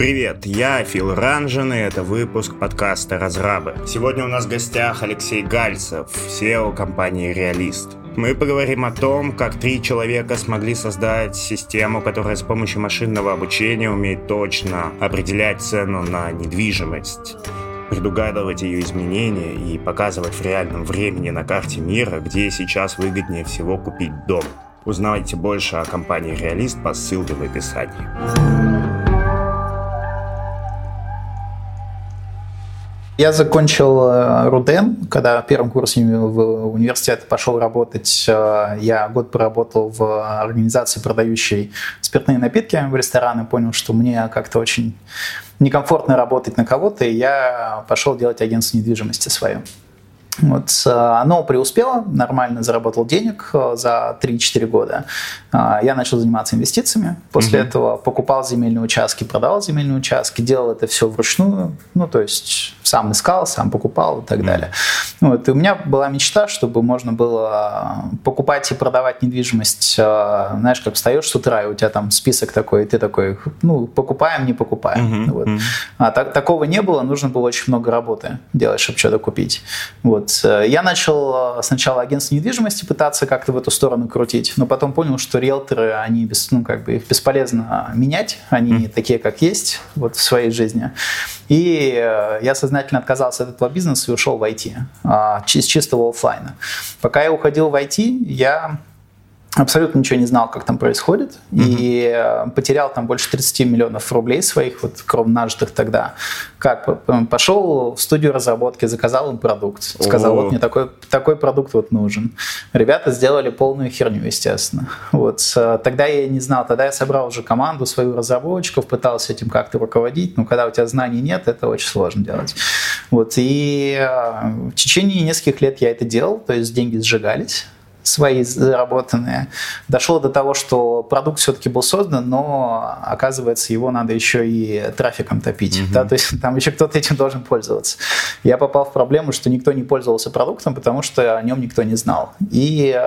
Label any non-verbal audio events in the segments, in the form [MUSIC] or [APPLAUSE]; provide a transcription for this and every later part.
Привет, я Фил Ранжин, и это выпуск подкаста «Разрабы». Сегодня у нас в гостях Алексей Гальцев, SEO компании «Реалист». Мы поговорим о том, как три человека смогли создать систему, которая с помощью машинного обучения умеет точно определять цену на недвижимость предугадывать ее изменения и показывать в реальном времени на карте мира, где сейчас выгоднее всего купить дом. Узнавайте больше о компании «Реалист» по ссылке в описании. Я закончил э, РУДН, когда первым курсе в университет пошел работать. Э, я год поработал в организации, продающей спиртные напитки в рестораны. Понял, что мне как-то очень некомфортно работать на кого-то, и я пошел делать агентство недвижимости свое. Вот, э, оно преуспело, нормально заработал денег за 3-4 года. Э, я начал заниматься инвестициями. После угу. этого покупал земельные участки, продавал земельные участки, делал это все вручную. Ну, то есть сам искал, сам покупал и так далее. Вот, и у меня была мечта, чтобы можно было покупать и продавать недвижимость. Знаешь, как встаешь с утра, и у тебя там список такой, и ты такой, ну, покупаем, не покупаем. Угу. Вот. А так, такого не было, нужно было очень много работы делать, чтобы что-то купить. Вот. Э, я начал э, сначала агентство недвижимости пытаться как-то в эту сторону крутить, но потом понял, что риэлторы, они без, ну, как бы их бесполезно менять, они mm. такие, как есть вот в своей жизни. И э, я сознательно отказался от этого бизнеса и ушел в IT, а, из чистого офлайна. Пока я уходил в IT, я абсолютно ничего не знал, как там происходит, mm-hmm. и э, потерял там больше 30 миллионов рублей своих, вот кровно нажитых тогда. Как? Пошел в студию разработки, заказал им продукт, сказал, oh. вот мне такой, такой продукт вот нужен. Ребята сделали полную херню, естественно. Вот. Э, тогда я не знал, тогда я собрал уже команду, свою разработчиков, пытался этим как-то руководить, но когда у тебя знаний нет, это очень сложно делать. Вот. И э, в течение нескольких лет я это делал, то есть деньги сжигались, свои заработанные. Дошло до того, что продукт все-таки был создан, но оказывается его надо еще и трафиком топить. Mm-hmm. Да? То есть там еще кто-то этим должен пользоваться. Я попал в проблему, что никто не пользовался продуктом, потому что о нем никто не знал. И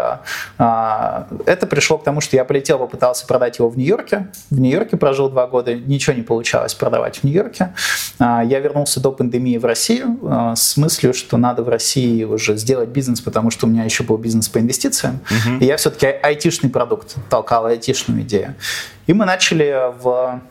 а, это пришло к тому, что я полетел, попытался продать его в Нью-Йорке. В Нью-Йорке прожил два года, ничего не получалось продавать в Нью-Йорке. А, я вернулся до пандемии в Россию а, с мыслью, что надо в России уже сделать бизнес, потому что у меня еще был бизнес по инвестициям инвестициям. Угу. И я все-таки айтишный продукт толкал, айтишную идею. И мы начали в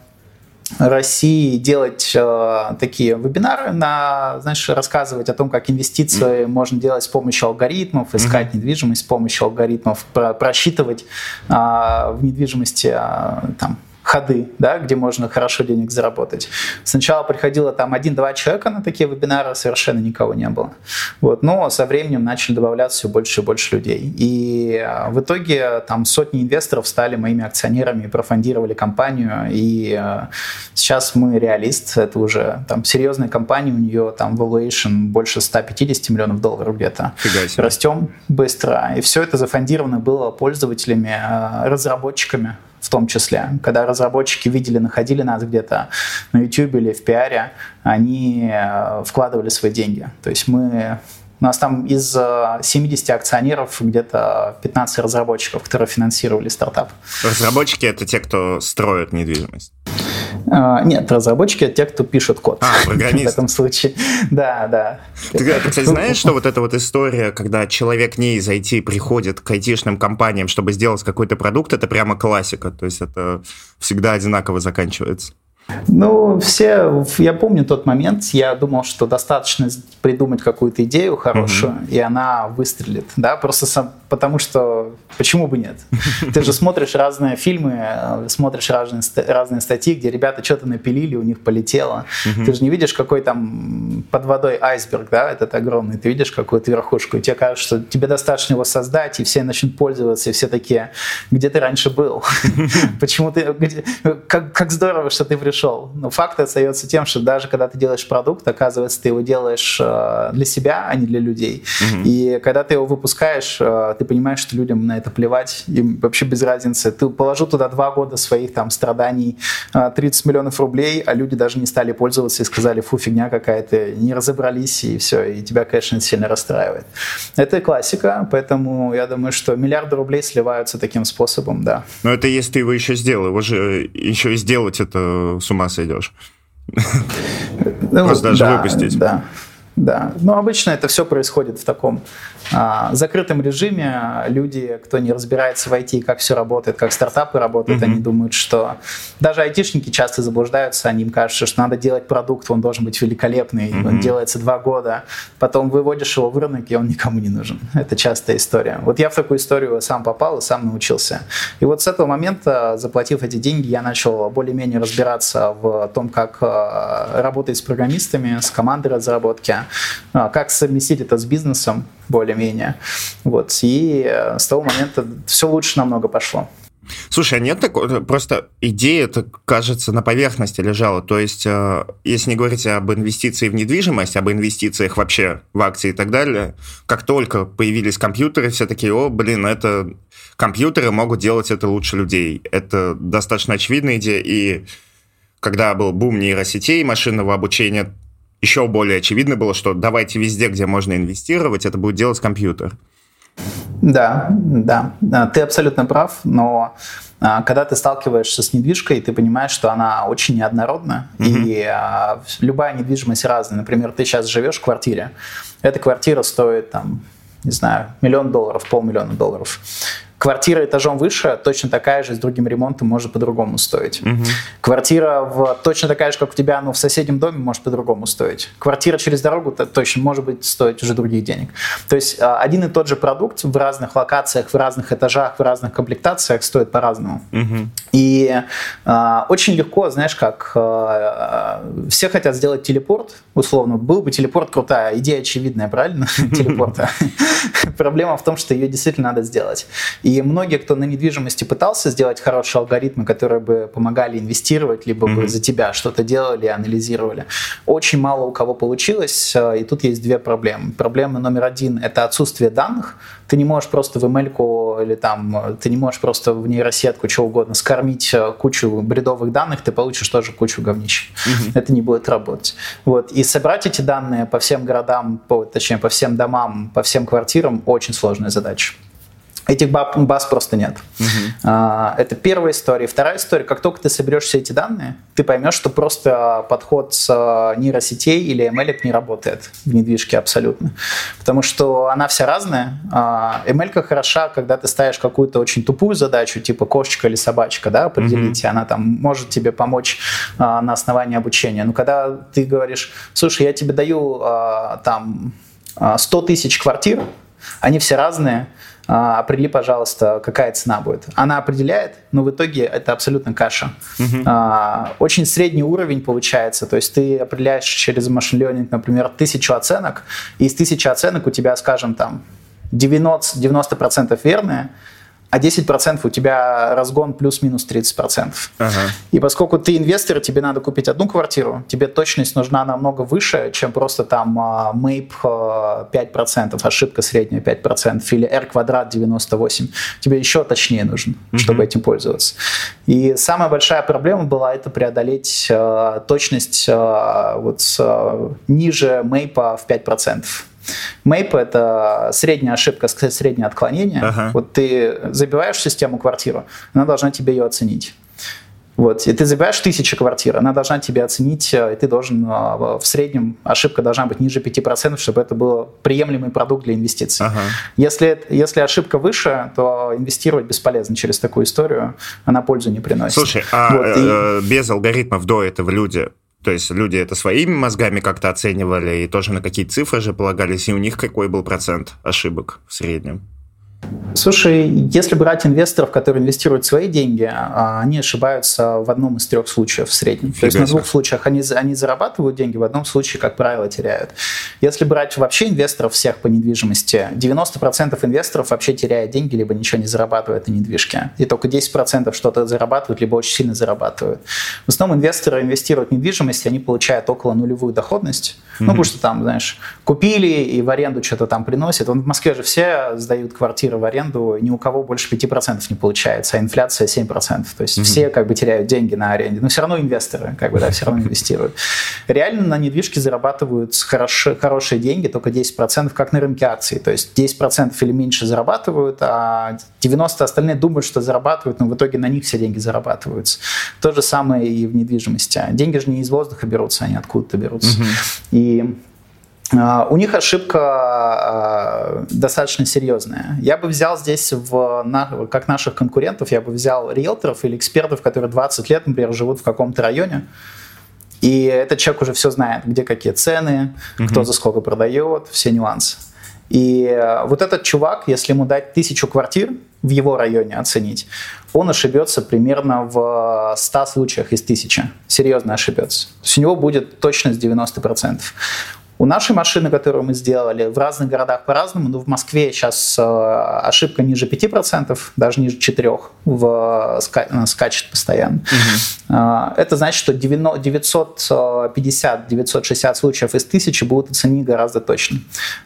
России делать э, такие вебинары, на, знаешь, рассказывать о том, как инвестиции mm-hmm. можно делать с помощью алгоритмов, искать mm-hmm. недвижимость с помощью алгоритмов, про- просчитывать э, в недвижимости э, там ходы, да, где можно хорошо денег заработать. Сначала приходило там один-два человека на такие вебинары, совершенно никого не было. Вот. Но со временем начали добавляться все больше и больше людей. И а, в итоге там сотни инвесторов стали моими акционерами профондировали компанию. И а, сейчас мы реалист, это уже там серьезная компания, у нее там valuation больше 150 миллионов долларов где-то. Растем быстро. И все это зафондировано было пользователями, а, разработчиками том числе. Когда разработчики видели, находили нас где-то на YouTube или в пиаре, они э, вкладывали свои деньги. То есть мы у нас там из 70 э, акционеров где-то 15 разработчиков, которые финансировали стартап. Разработчики — это те, кто строят недвижимость? А, нет, разработчики — это те, кто пишет код. А, программист. [LAUGHS] В этом случае. Да, да. Ты, ты, кстати, знаешь, что вот эта вот история, когда человек не из IT приходит к айтишным компаниям, чтобы сделать какой-то продукт, это прямо классика. То есть это всегда одинаково заканчивается. Ну, все, я помню тот момент, я думал, что достаточно придумать какую-то идею хорошую, mm-hmm. и она выстрелит, да, просто сам, потому что почему бы нет? Ты же смотришь разные фильмы, э, смотришь разные, разные статьи, где ребята что-то напилили, у них полетело. Mm-hmm. Ты же не видишь, какой там под водой айсберг, да, этот огромный, ты видишь какую-то верхушку, и тебе кажется, что тебе достаточно его создать, и все начнут пользоваться, и все такие, где ты раньше был? [LAUGHS] Почему ты, как здорово, что ты пришел пришел. Но факт остается тем, что даже когда ты делаешь продукт, оказывается, ты его делаешь э, для себя, а не для людей. Угу. И когда ты его выпускаешь, э, ты понимаешь, что людям на это плевать, им вообще без разницы. Ты положил туда два года своих там страданий, 30 э, миллионов рублей, а люди даже не стали пользоваться и сказали, фу, фигня какая-то, не разобрались, и все, и тебя, конечно, сильно расстраивает. Это классика, поэтому я думаю, что миллиарды рублей сливаются таким способом, да. Но это если ты его еще сделал, его же еще и сделать это с ума сойдешь. Ну, Просто даже выпустить. Да. Да, но обычно это все происходит в таком а, закрытом режиме. Люди, кто не разбирается в IT, как все работает, как стартапы работают, mm-hmm. они думают, что даже айтишники часто заблуждаются, они им кажется, что надо делать продукт, он должен быть великолепный, mm-hmm. он делается два года, потом выводишь его в рынок, и он никому не нужен. Это частая история. Вот я в такую историю сам попал и сам научился. И вот с этого момента, заплатив эти деньги, я начал более-менее разбираться в том, как а, работать с программистами, с командой разработки, а, как совместить это с бизнесом более-менее. Вот. И э, с того момента все лучше намного пошло. Слушай, а нет такого, просто идея, это, кажется, на поверхности лежала. То есть, э, если не говорить об инвестиции в недвижимость, об инвестициях вообще в акции и так далее, как только появились компьютеры, все такие, о, блин, это компьютеры могут делать это лучше людей. Это достаточно очевидная идея, и когда был бум нейросетей, машинного обучения, еще более очевидно было, что давайте везде, где можно инвестировать, это будет делать компьютер. Да, да, ты абсолютно прав, но а, когда ты сталкиваешься с недвижкой, ты понимаешь, что она очень неоднородна, mm-hmm. и а, любая недвижимость разная. Например, ты сейчас живешь в квартире, эта квартира стоит там, не знаю, миллион долларов, полмиллиона долларов. Квартира этажом выше точно такая же, с другим ремонтом может по-другому стоить. Угу. Квартира в, точно такая же, как у тебя, но в соседнем доме может по-другому стоить. Квартира через дорогу точно может быть стоить уже других денег. То есть а, один и тот же продукт в разных локациях, в разных этажах, в разных комплектациях стоит по-разному. Угу. И а, очень легко, знаешь, как а, все хотят сделать телепорт, условно. Был бы телепорт крутая, идея очевидная, правильно? [LAUGHS] Телепорта. [LAUGHS] Проблема в том, что ее действительно надо сделать. И и многие, кто на недвижимости пытался сделать хорошие алгоритмы, которые бы помогали инвестировать, либо mm-hmm. бы за тебя что-то делали, анализировали, очень мало у кого получилось. Э, и тут есть две проблемы. Проблема номер один – это отсутствие данных. Ты не можешь просто в ML или там, ты не можешь просто в нейросетку, что угодно, скормить э, кучу бредовых данных, ты получишь тоже кучу говнищ. Mm-hmm. Это не будет работать. Вот. И собрать эти данные по всем городам, по, точнее, по всем домам, по всем квартирам – очень сложная задача. Этих баз просто нет. Угу. Это первая история. Вторая история, как только ты соберешь все эти данные, ты поймешь, что просто подход с а, нейросетей или ML не работает в недвижке абсолютно. Потому что она вся разная. ML а, хороша, когда ты ставишь какую-то очень тупую задачу, типа кошечка или собачка, да, определить, угу. она там может тебе помочь на основании обучения. Но когда ты говоришь, слушай, я тебе даю там 100 тысяч квартир, они все разные, определи, пожалуйста, какая цена будет. Она определяет, но в итоге это абсолютно каша. Угу. Очень средний уровень получается, то есть ты определяешь через машин learning, например, тысячу оценок, и из тысячи оценок у тебя, скажем, там 90%, 90% верные, а 10% у тебя разгон плюс-минус 30%. Ага. И поскольку ты инвестор, тебе надо купить одну квартиру, тебе точность нужна намного выше, чем просто там MAPE а, 5%, а, ошибка средняя 5%, или R квадрат 98. Тебе еще точнее нужно, угу. чтобы этим пользоваться. И самая большая проблема была это преодолеть э, точность э, вот э, ниже MAPE в 5%. Мейп — это средняя ошибка, среднее отклонение. Ага. Вот ты забиваешь систему квартиру, она должна тебе ее оценить. Вот, и ты забираешь тысячу квартир, она должна тебе оценить, э, и ты должен э, в среднем, ошибка должна быть ниже 5%, чтобы это был приемлемый продукт для инвестиций. Ага. Если, если ошибка выше, то инвестировать бесполезно через такую историю, она пользу не приносит. Слушай, а вот, э, и... без алгоритмов до этого люди то есть люди это своими мозгами как-то оценивали и тоже на какие цифры же полагались, и у них какой был процент ошибок в среднем? Слушай, если брать инвесторов, которые инвестируют свои деньги, а, они ошибаются в одном из трех случаев в среднем. Фига То есть на двух случаях они, они зарабатывают деньги, в одном случае, как правило, теряют. Если брать вообще инвесторов всех по недвижимости, 90% инвесторов вообще теряют деньги, либо ничего не зарабатывают на недвижке. И только 10% что-то зарабатывают, либо очень сильно зарабатывают. В основном инвесторы инвестируют в недвижимость, они получают около нулевую доходность. Mm-hmm. Ну, потому что там, знаешь, купили и в аренду что-то там приносят. Вон в Москве же все сдают квартиры квартиры в аренду, ни у кого больше 5% не получается, а инфляция 7%. То есть mm-hmm. все как бы теряют деньги на аренде, но все равно инвесторы как бы, да, все равно [LAUGHS] инвестируют. Реально на недвижке зарабатывают хорошие, хорошие деньги, только 10%, как на рынке акций. То есть 10% или меньше зарабатывают, а 90% остальные думают, что зарабатывают, но в итоге на них все деньги зарабатываются. То же самое и в недвижимости. Деньги же не из воздуха берутся, они откуда-то берутся. Mm-hmm. И у них ошибка а, достаточно серьезная. Я бы взял здесь, в, как наших конкурентов, я бы взял риэлторов или экспертов, которые 20 лет, например, живут в каком-то районе, и этот человек уже все знает, где какие цены, угу. кто за сколько продает, все нюансы. И э, вот этот чувак, если ему дать тысячу квартир в его районе оценить, он ошибется примерно в 100 случаях из тысячи. Серьезно ошибется. То есть у него будет точность 90%. У нашей машины, которую мы сделали, в разных городах по-разному, но в Москве сейчас э, ошибка ниже 5%, даже ниже 4% в, ска, э, скачет постоянно. Угу. Это значит, что 950-960 случаев из 1000 будут оценить гораздо точно.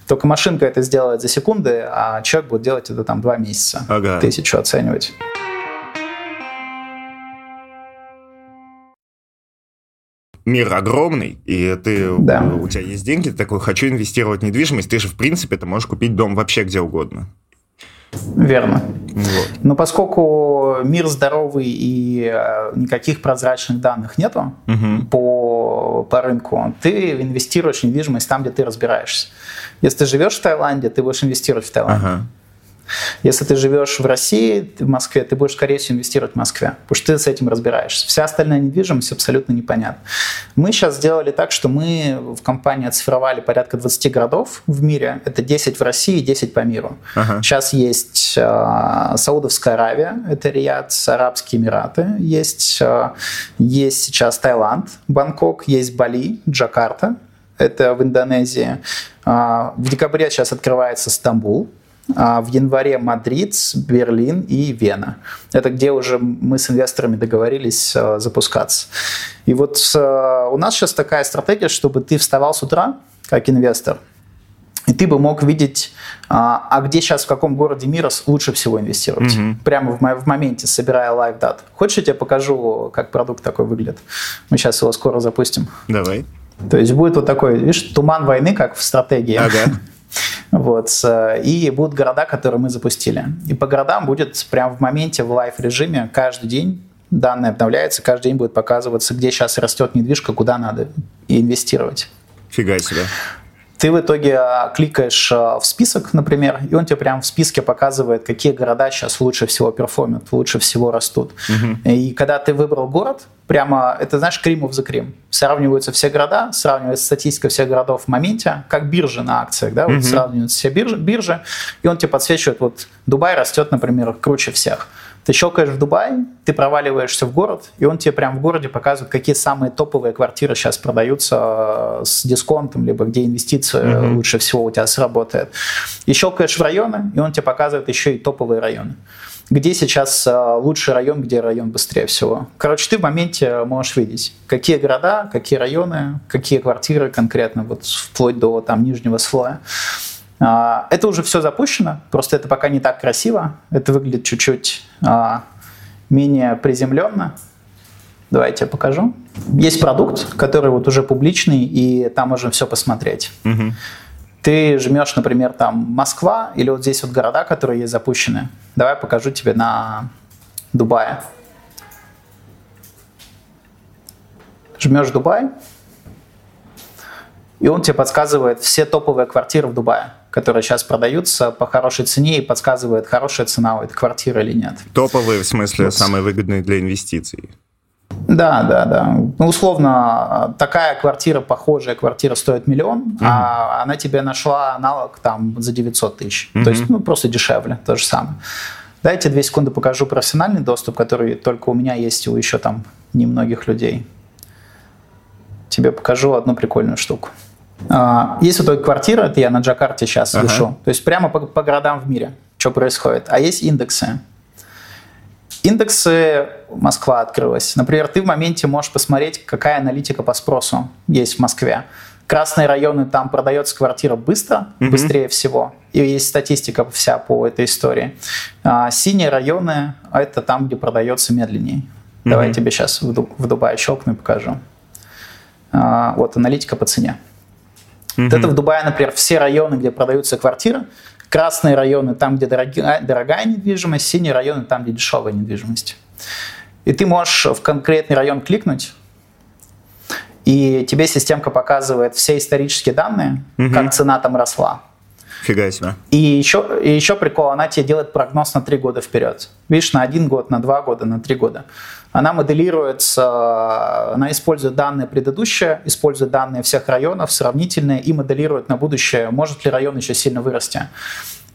Только машинка это сделает за секунды, а человек будет делать это там 2 месяца, ага. тысячу оценивать. Мир огромный, и ты, да. у тебя есть деньги, ты такой, хочу инвестировать в недвижимость, ты же, в принципе, ты можешь купить дом вообще где угодно. Верно. Вот. Но поскольку мир здоровый и э, никаких прозрачных данных нету угу. по, по рынку, ты инвестируешь в недвижимость там, где ты разбираешься. Если ты живешь в Таиланде, ты будешь инвестировать в Таиланд. Ага. Если ты живешь в России, в Москве, ты будешь, скорее всего, инвестировать в Москве, потому что ты с этим разбираешься. Вся остальная недвижимость абсолютно непонятна. Мы сейчас сделали так, что мы в компании оцифровали порядка 20 городов в мире. Это 10 в России, 10 по миру. Ага. Сейчас есть э, Саудовская Аравия, это Риад, Арабские Эмираты. Есть, э, есть сейчас Таиланд, Бангкок, есть Бали, Джакарта, это в Индонезии. Э, в декабре сейчас открывается Стамбул, а в январе Мадрид, Берлин и Вена. Это где уже мы с инвесторами договорились э, запускаться. И вот э, у нас сейчас такая стратегия, чтобы ты вставал с утра как инвестор, и ты бы мог видеть, а, а где сейчас, в каком городе мира лучше всего инвестировать. Mm-hmm. Прямо в, в моменте, собирая live data. Хочешь, я тебе покажу, как продукт такой выглядит? Мы сейчас его скоро запустим. Давай. То есть будет вот такой, видишь, туман войны, как в стратегии. Ага. Вот. И будут города, которые мы запустили. И по городам будет прямо в моменте в live-режиме каждый день данные обновляются, каждый день будет показываться, где сейчас растет недвижка, куда надо инвестировать. Фига себе ты в итоге а, кликаешь а, в список, например, и он тебе прямо в списке показывает, какие города сейчас лучше всего перформят, лучше всего растут. Угу. И когда ты выбрал город, прямо, это знаешь, Кримов за Крим. Сравниваются все города, сравнивается статистика всех городов в моменте, как биржи на акциях, да, вот угу. сравниваются все биржи, биржи, и он тебе подсвечивает, вот Дубай растет, например, круче всех. Ты щелкаешь в Дубай, ты проваливаешься в город, и он тебе прямо в городе показывает, какие самые топовые квартиры сейчас продаются э, с дисконтом, либо где инвестиции mm-hmm. лучше всего у тебя сработает. И щелкаешь в районы, и он тебе показывает еще и топовые районы где сейчас э, лучший район, где район быстрее всего. Короче, ты в моменте можешь видеть, какие города, какие районы, какие квартиры конкретно, вот вплоть до там нижнего слоя. А, это уже все запущено, просто это пока не так красиво. Это выглядит чуть-чуть а, менее приземленно. Давайте я покажу. Есть продукт, который вот уже публичный, и там можно все посмотреть. Угу. Ты жмешь, например, там Москва или вот здесь вот города, которые есть запущены. Давай покажу тебе на Дубае. Жмешь Дубай, и он тебе подсказывает все топовые квартиры в Дубае которые сейчас продаются по хорошей цене и подсказывает, хорошая цена у этой квартиры или нет. Топовые, в смысле, вот. самые выгодные для инвестиций? Да, да, да. Ну, условно, такая квартира, похожая квартира стоит миллион, угу. а она тебе нашла аналог там за 900 тысяч. Угу. То есть, ну, просто дешевле, то же самое. Дайте две секунды покажу профессиональный доступ, который только у меня есть, и у еще там немногих людей. Тебе покажу одну прикольную штуку. А, есть вот эта квартира, это я на Джакарте сейчас ага. вешу, то есть прямо по, по городам в мире, что происходит. А есть индексы. Индексы Москва открылась. Например, ты в моменте можешь посмотреть, какая аналитика по спросу есть в Москве. Красные районы, там продается квартира быстро, mm-hmm. быстрее всего. И есть статистика вся по этой истории. А, синие районы – это там, где продается медленнее. Mm-hmm. Давай я тебе сейчас в, Дуб, в Дубае щелкну и покажу. А, вот аналитика по цене. Mm-hmm. Вот это в Дубае, например, все районы, где продаются квартиры, красные районы там, где дорогая, дорогая недвижимость, синие районы там, где дешевая недвижимость. И ты можешь в конкретный район кликнуть, и тебе системка показывает все исторические данные, угу. как цена там росла. Фига себе. И еще, и еще прикол, она тебе делает прогноз на три года вперед. Видишь, на один год, на два года, на три года. Она моделируется, она использует данные предыдущие, использует данные всех районов, сравнительные, и моделирует на будущее, может ли район еще сильно вырасти.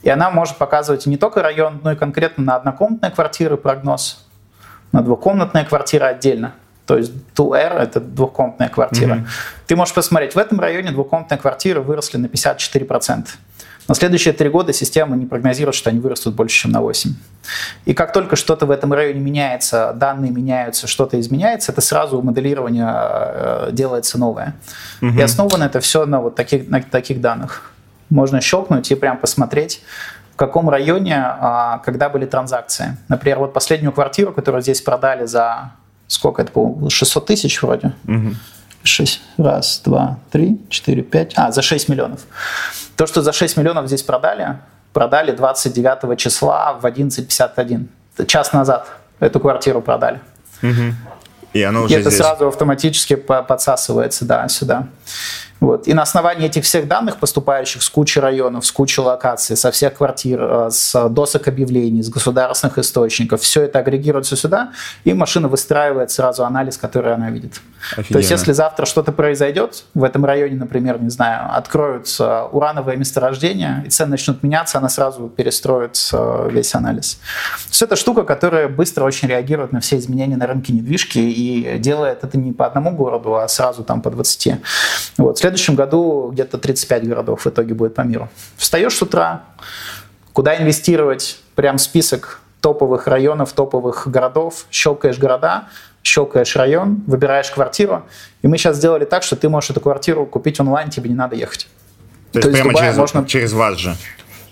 И она может показывать не только район, но и конкретно на однокомнатные квартиры прогноз, на двухкомнатные квартиры отдельно. То есть 2R – это двухкомнатная квартира. Mm-hmm. Ты можешь посмотреть, в этом районе двухкомнатные квартиры выросли на 54%. На следующие три года система не прогнозирует, что они вырастут больше, чем на 8%. И как только что-то в этом районе меняется, данные меняются, что-то изменяется, это сразу моделирование э, делается новое. Угу. И основано это все на вот таких, на таких данных. Можно щелкнуть и прям посмотреть, в каком районе, а, когда были транзакции. Например, вот последнюю квартиру, которую здесь продали за сколько это было? 600 тысяч вроде. Угу. 6, раз, два, три, четыре, пять. А, за 6 миллионов. То, что за 6 миллионов здесь продали, продали 29 числа в 11.51. Час назад эту квартиру продали. Угу. И оно уже это здесь. сразу автоматически подсасывается, да, сюда. Вот. И на основании этих всех данных, поступающих с кучи районов, с кучи локаций, со всех квартир, э, с досок объявлений, с государственных источников, все это агрегируется сюда, и машина выстраивает сразу анализ, который она видит. Офигенно. То есть, если завтра что-то произойдет, в этом районе, например, не знаю, откроются урановые месторождения, и цены начнут меняться, она сразу перестроит э, весь анализ. То есть, это штука, которая быстро очень реагирует на все изменения на рынке недвижки и делает это не по одному городу, а сразу там по 20. Вот следующем году где-то 35 городов в итоге будет по миру. Встаешь с утра, куда инвестировать, прям список топовых районов, топовых городов, щелкаешь города, щелкаешь район, выбираешь квартиру. И мы сейчас сделали так, что ты можешь эту квартиру купить онлайн, тебе не надо ехать. То, То есть прямо через, можно... через вас же?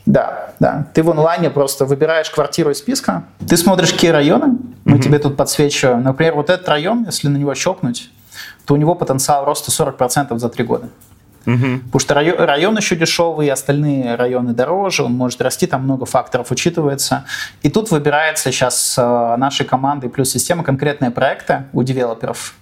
Да, да. Ты в онлайне просто выбираешь квартиру из списка, ты смотришь, какие районы, мы mm-hmm. тебе тут подсвечиваем. Например, вот этот район, если на него щелкнуть, то у него потенциал роста 40% за три года. Угу. Потому что район, район еще дешевый, остальные районы дороже, он может расти, там много факторов учитывается. И тут выбирается сейчас э, нашей командой плюс система конкретные проекты у девелоперов,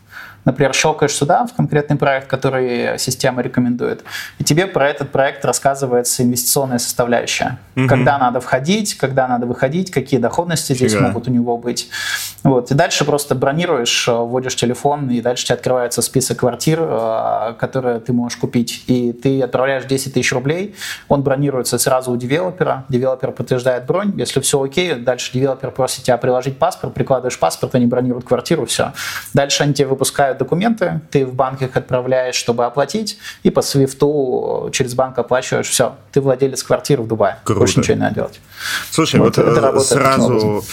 Например, щелкаешь сюда в конкретный проект, который система рекомендует, и тебе про этот проект рассказывается инвестиционная составляющая. Угу. Когда надо входить, когда надо выходить, какие доходности Фига. здесь могут у него быть. Вот. И дальше просто бронируешь, вводишь телефон, и дальше тебе открывается список квартир, э, которые ты можешь купить. И ты отправляешь 10 тысяч рублей, он бронируется сразу у девелопера, девелопер подтверждает бронь, если все окей, дальше девелопер просит тебя приложить паспорт, прикладываешь паспорт, они бронируют квартиру, все. Дальше они тебе выпускают документы, ты в банк их отправляешь, чтобы оплатить, и по свифту через банк оплачиваешь, все, ты владелец квартиры в Дубае. Круто. Больше ничего не надо делать. Слушай, вот, вот это сразу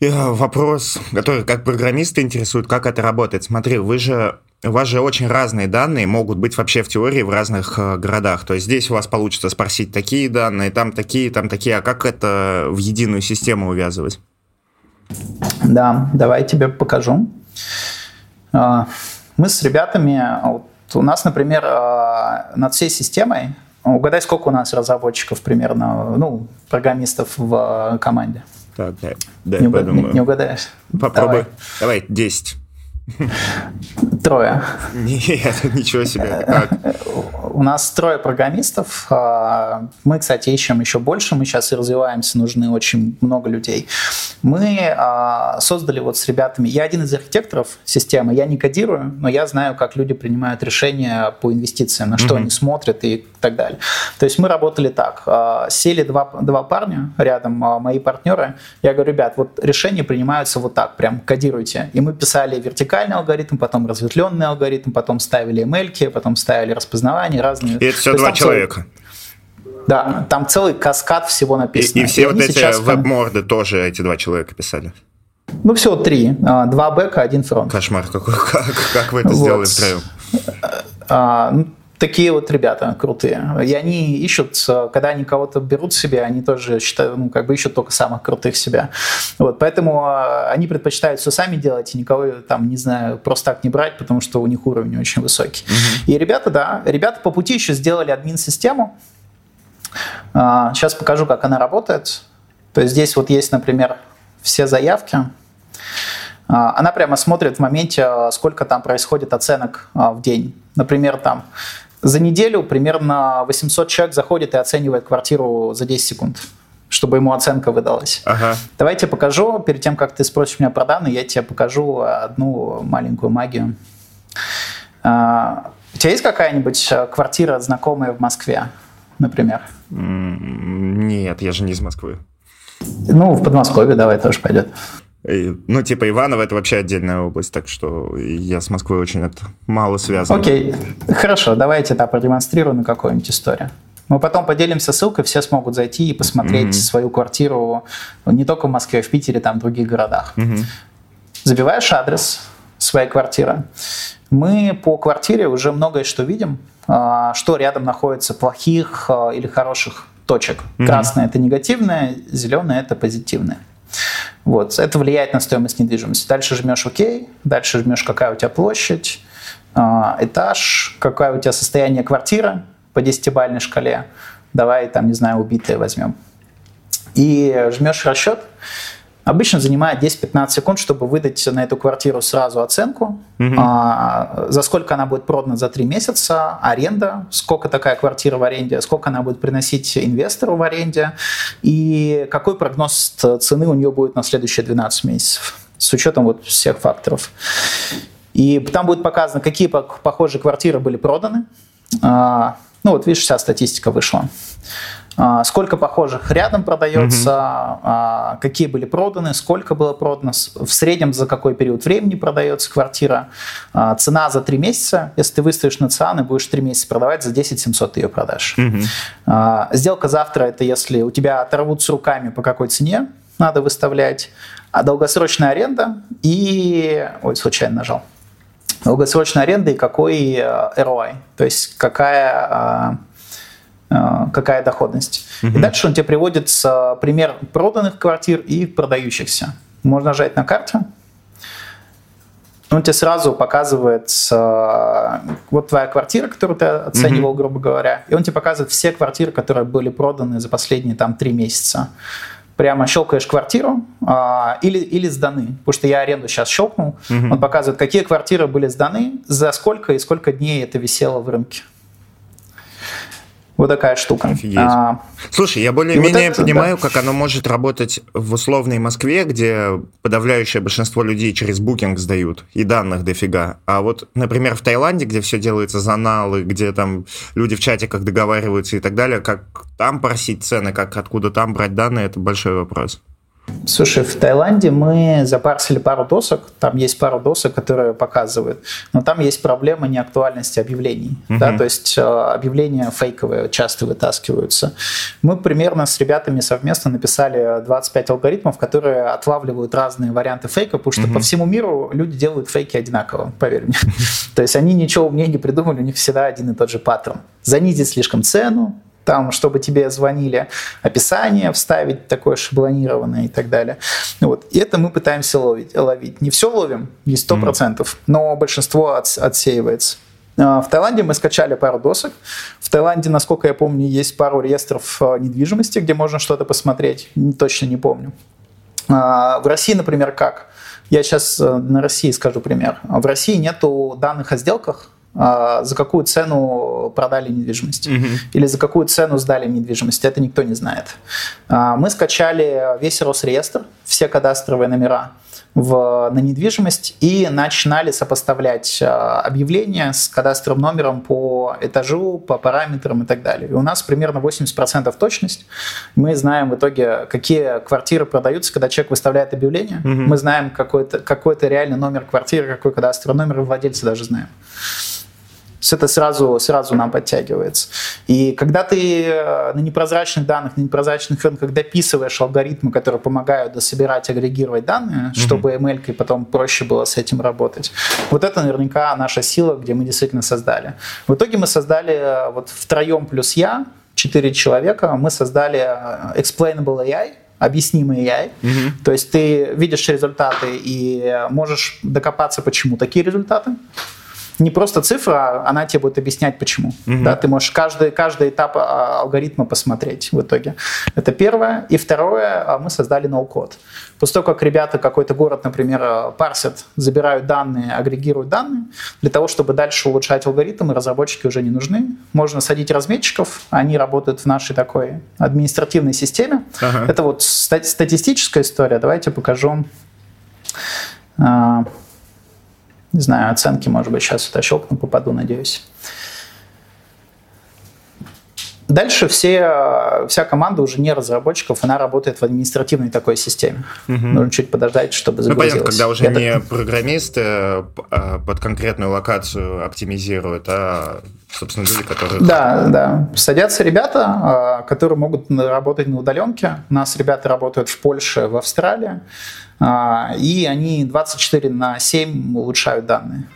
э, вопрос, который как программиста интересует, как это работает. Смотри, вы же у вас же очень разные данные могут быть вообще в теории в разных э, городах. То есть здесь у вас получится спросить такие данные, там такие, там такие. А как это в единую систему увязывать? Да, давай я тебе покажу. А, мы с ребятами, а, вот у нас, например, а, над всей системой, угадай, сколько у нас разработчиков примерно, ну, программистов в команде? Так, да, да не, подумаю. Не, не угадаешь? Попробуй. Давай, Давай 10. Трое. Нет, ничего себе. Как? У нас трое программистов. А, мы, кстати, ищем еще больше. Мы сейчас и развиваемся, нужны очень много людей. Мы а, создали вот с ребятами... Я один из архитекторов системы. Я не кодирую, но я знаю, как люди принимают решения по инвестициям, на что mm-hmm. они смотрят и так далее. То есть мы работали так. А, сели два, два парня рядом, мои партнеры. Я говорю, ребят, вот решения принимаются вот так, прям кодируйте. И мы писали вертикально вертикальный алгоритм, потом разветвленный алгоритм, потом ставили ML, потом ставили распознавание, разные. И это все То два человека. Целый... Да, там целый каскад всего написано. И, и все и вот эти сейчас... веб-морды тоже эти два человека писали? Ну, всего три. А, два бэка, один фронт. Кошмар какой. [LAUGHS] Как, как вы это вот. сделали втроем? А, ну, такие вот ребята крутые. И они ищут, когда они кого-то берут себе, они тоже считают, ну, как бы ищут только самых крутых себя. Вот, поэтому а, они предпочитают все сами делать и никого там, не знаю, просто так не брать, потому что у них уровень очень высокий. Угу. И ребята, да, ребята по пути еще сделали админ-систему. Сейчас а, покажу, как она работает. То есть здесь вот есть, например, все заявки. Она прямо смотрит в моменте, сколько там происходит оценок в день. Например, там за неделю примерно 800 человек заходит и оценивает квартиру за 10 секунд чтобы ему оценка выдалась. Ага. Давайте покажу, перед тем, как ты спросишь меня про данные, я тебе покажу одну маленькую магию. А, у тебя есть какая-нибудь квартира знакомая в Москве, например? Нет, я же не из Москвы. Ну, в Подмосковье давай тоже пойдет. Ну, типа Иваново это вообще отдельная область, так что я с Москвой очень это мало связан. Окей, хорошо, давайте это продемонстрирую на какую-нибудь историю. Мы потом поделимся ссылкой, все смогут зайти и посмотреть mm-hmm. свою квартиру не только в Москве, а в Питере, там в других городах. Mm-hmm. Забиваешь адрес своей квартиры. Мы по квартире уже многое что видим, а, что рядом находится плохих а, или хороших точек. Mm-hmm. Красное это негативное, зеленое это позитивное. Вот, это влияет на стоимость недвижимости. Дальше жмешь ОК, дальше жмешь, какая у тебя площадь, а, этаж, какое у тебя состояние квартиры по десятибальной шкале. Давай, там, не знаю, убитые возьмем. И жмешь расчет, Обычно занимает 10-15 секунд, чтобы выдать на эту квартиру сразу оценку, угу. а, за сколько она будет продана за 3 месяца, аренда, сколько такая квартира в аренде, сколько она будет приносить инвестору в аренде, и какой прогноз цены у нее будет на следующие 12 месяцев с учетом вот всех факторов. И там будет показано, какие похожие квартиры были проданы. А, ну вот видишь, вся статистика вышла. А, сколько похожих рядом продается, угу. какие были проданы, сколько было продано, в среднем за какой период времени продается квартира, а, цена за 3 месяца, если ты выставишь на ЦИАН и будешь 3 месяца продавать, за 10 700 ты ее продашь. Угу. Сделка завтра, это если у тебя оторвут с руками, по какой цене надо выставлять, а долгосрочная аренда и... Ой, случайно нажал долгосрочная аренда и какой ROI, то есть какая Э, какая доходность. Угу. И дальше он тебе приводит пример проданных квартир и продающихся. Можно нажать на карту, он тебе сразу показывает э, вот твоя квартира, которую ты оценивал, mm грубо говоря, и он тебе показывает все квартиры, которые были проданы за последние там три месяца. Прямо щелкаешь квартиру а, или, или сданы, потому что я аренду сейчас щелкнул. mm Он показывает, какие квартиры были сданы, за сколько и сколько дней это висело в рынке. Вот такая штука. Офигеть. А, Слушай, я более-менее вот понимаю, да. как оно может работать в условной Москве, где подавляющее большинство людей через букинг сдают, и данных дофига. А вот, например, в Таиланде, где все делается за налы, где там люди в чатиках договариваются и так далее, как там просить цены, как откуда там брать данные, это большой вопрос. Слушай, в Таиланде мы запарсили пару досок, там есть пару досок, которые показывают, но там есть проблема неактуальности объявлений, uh-huh. да, то есть э, объявления фейковые часто вытаскиваются. Мы примерно с ребятами совместно написали 25 алгоритмов, которые отлавливают разные варианты фейка, потому что uh-huh. по всему миру люди делают фейки одинаково, поверь мне. [LAUGHS] То есть они ничего умнее не придумали, у них всегда один и тот же паттерн. Занизить слишком цену, там, чтобы тебе звонили, описание вставить такое шаблонированное и так далее. Вот. И это мы пытаемся ловить. ловить. Не все ловим, не сто процентов, mm-hmm. но большинство от, отсеивается. А, в Таиланде мы скачали пару досок. В Таиланде, насколько я помню, есть пару реестров а, недвижимости, где можно что-то посмотреть. Точно не помню. А, в России, например, как? Я сейчас э, на России скажу пример. В России нету данных о сделках, за какую цену продали недвижимость угу. или за какую цену сдали недвижимость, это никто не знает. А, мы скачали весь Росреестр, все кадастровые номера в, на недвижимость и начинали сопоставлять а, объявления с кадастровым номером по этажу, по параметрам и так далее. И у нас примерно 80% точность. Мы знаем в итоге, какие квартиры продаются, когда человек выставляет объявление. Угу. Мы знаем какой-то какой реальный номер квартиры, какой кадастровый номер, и владельцы даже знаем. Это сразу, сразу нам подтягивается. И когда ты э, на непрозрачных данных, на непрозрачных рынках дописываешь алгоритмы, которые помогают дособирать, агрегировать данные, mm-hmm. чтобы ML потом проще было с этим работать, вот это наверняка наша сила, где мы действительно создали. В итоге мы создали э, вот втроем плюс я, четыре человека, мы создали э, Explainable AI, объяснимый AI. Угу. То есть ты видишь результаты и можешь докопаться, почему такие результаты не просто цифра, она тебе будет объяснять, почему. Угу. Да, ты можешь каждый, каждый этап а, алгоритма посмотреть в итоге. Это первое. И второе, а, мы создали ноу-код. После того, как ребята, какой-то город, например, парсят, забирают данные, агрегируют данные, для того, чтобы дальше улучшать алгоритмы, разработчики уже не нужны. Можно садить разметчиков, они работают в нашей такой административной системе. Ага. Это вот статистическая история. Давайте покажу а, не знаю, оценки, может быть, сейчас это щелкну, попаду, надеюсь. Дальше все, вся команда уже не разработчиков, она работает в административной такой системе. Угу. Нужно чуть подождать, чтобы загрузилось. Ну, понятно, когда уже Я не так... программисты а, под конкретную локацию оптимизируют, а, собственно, люди, которые... Да, да. Садятся ребята, а, которые могут работать на удаленке. У нас ребята работают в Польше, в Австралии. А, и они 24 на 7 улучшают данные.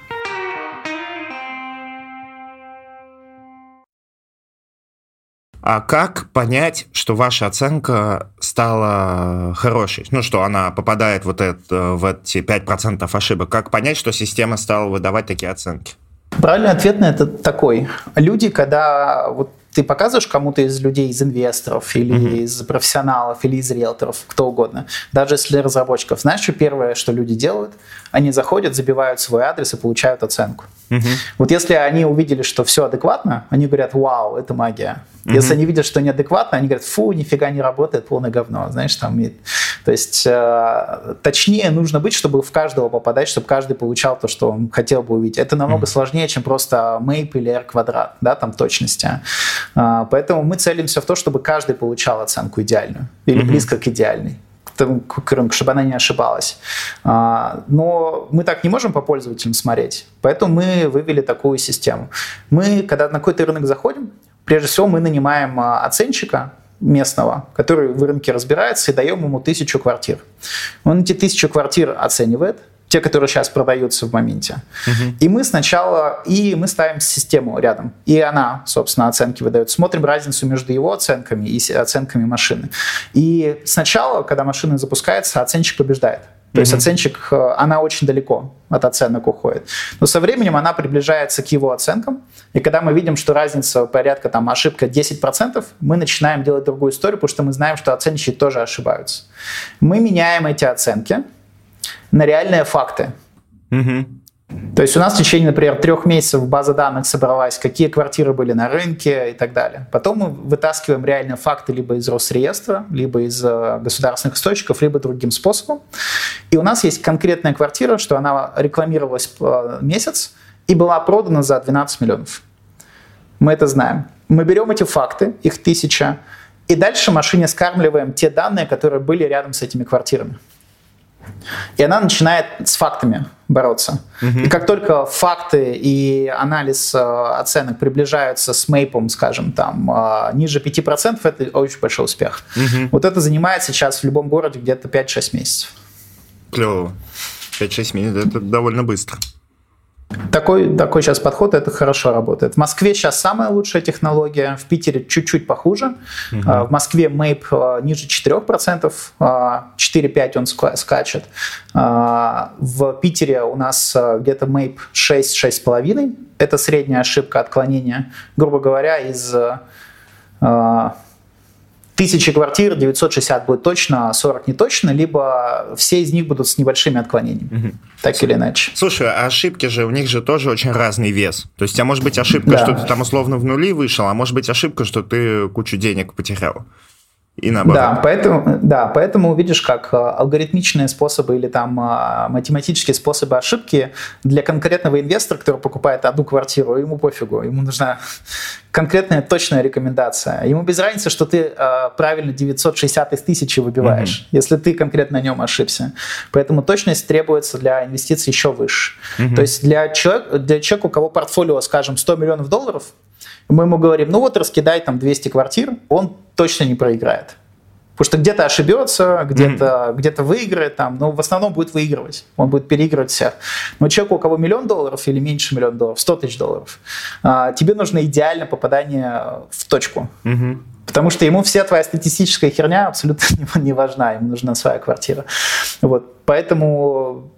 А как понять, что ваша оценка стала хорошей? Ну, что она попадает вот это, в эти 5% ошибок. Как понять, что система стала выдавать такие оценки? Правильный ответ на это такой. Люди, когда вот ты показываешь кому-то из людей, из инвесторов или mm-hmm. из профессионалов или из риэлторов, кто угодно, даже если разработчиков, знаешь, что первое, что люди делают? Они заходят, забивают свой адрес и получают оценку. Mm-hmm. Вот если они увидели, что все адекватно, они говорят, вау, это магия. Mm-hmm. Если они видят, что неадекватно, они говорят, фу, нифига не работает, полное говно. Знаешь, там, и... то есть э, точнее нужно быть, чтобы в каждого попадать, чтобы каждый получал то, что он хотел бы увидеть. Это намного mm-hmm. сложнее, чем просто мейп или r квадрат, да, там точности. А, поэтому мы целимся в то, чтобы каждый получал оценку идеальную или mm-hmm. близко к идеальной к рынку, чтобы она не ошибалась. А, но мы так не можем по пользователям смотреть, поэтому мы вывели такую систему. Мы, когда на какой-то рынок заходим, прежде всего мы нанимаем а, оценщика, местного, который в рынке разбирается, и даем ему тысячу квартир. Он эти тысячу квартир оценивает, те, которые сейчас продаются в моменте. Угу. И мы сначала, и мы ставим систему рядом, и она, собственно, оценки выдает. Смотрим разницу между его оценками и оценками машины. И сначала, когда машина запускается, оценщик побеждает. То mm есть оценщик, э, она очень далеко от оценок уходит. Но со временем она приближается к его оценкам. И когда мы видим, что разница порядка, там, ошибка 10%, мы начинаем делать другую историю, потому что мы знаем, что оценщики тоже ошибаются. Мы меняем эти оценки, на реальные факты. Угу. То есть у нас в течение, например, трех месяцев база данных собралась, какие квартиры были на рынке и так далее. Потом мы вытаскиваем реальные факты либо из Росреестра, либо из э, государственных источников, либо другим способом. И у нас есть конкретная квартира, что она рекламировалась э, месяц и была продана за 12 миллионов. Мы это знаем. Мы берем эти факты, их тысяча, и дальше машине скармливаем те данные, которые были рядом с этими квартирами. И она начинает с фактами бороться. Угу. И как только факты и анализ э, оценок приближаются с мейпом, скажем, там, э, ниже 5%, это очень большой успех. Угу. Вот это занимает сейчас в любом городе где-то 5-6 месяцев. Клево. 5-6 месяцев, это довольно быстро. Такой, такой сейчас подход, это хорошо работает. В Москве сейчас самая лучшая технология, в Питере чуть-чуть похуже. Угу. В Москве MAPE а, ниже 4%, 4-5 а, он скачет. В Питере у нас где-то MAPE 6-6,5. Это средняя ошибка отклонения, грубо говоря, из тысячи квартир, 960 будет точно, 40 не точно, либо все из них будут с небольшими отклонениями, угу. так Слушай, или иначе. Слушай, а ошибки же, у них же тоже очень разный вес. То есть, а может быть ошибка, да. что ты там условно в нули вышел, а может быть ошибка, что ты кучу денег потерял и наоборот. Да, поэтому, да, поэтому видишь, как э, алгоритмичные способы или там э, математические способы ошибки для конкретного инвестора, который покупает одну квартиру, ему пофигу, ему нужна конкретная точная рекомендация. Ему без разницы, что ты э, правильно 960 из тысячи выбиваешь, mm-hmm. если ты конкретно на нем ошибся. Поэтому точность требуется для инвестиций еще выше. Mm-hmm. То есть для, человека, для человека, у кого портфолио, скажем, 100 миллионов долларов, мы ему говорим, ну вот раскидай там 200 квартир, он точно не проиграет. Потому что где-то ошибется, где-то mm-hmm. где выиграет, там, но в основном будет выигрывать. Он будет переигрывать всех. Но человеку, у кого миллион долларов или меньше миллиона долларов, 100 тысяч долларов, а, тебе нужно идеально попадание в точку. Mm-hmm. Потому что ему вся твоя статистическая херня абсолютно [LAUGHS] не, важна, ему нужна своя квартира. Вот. Поэтому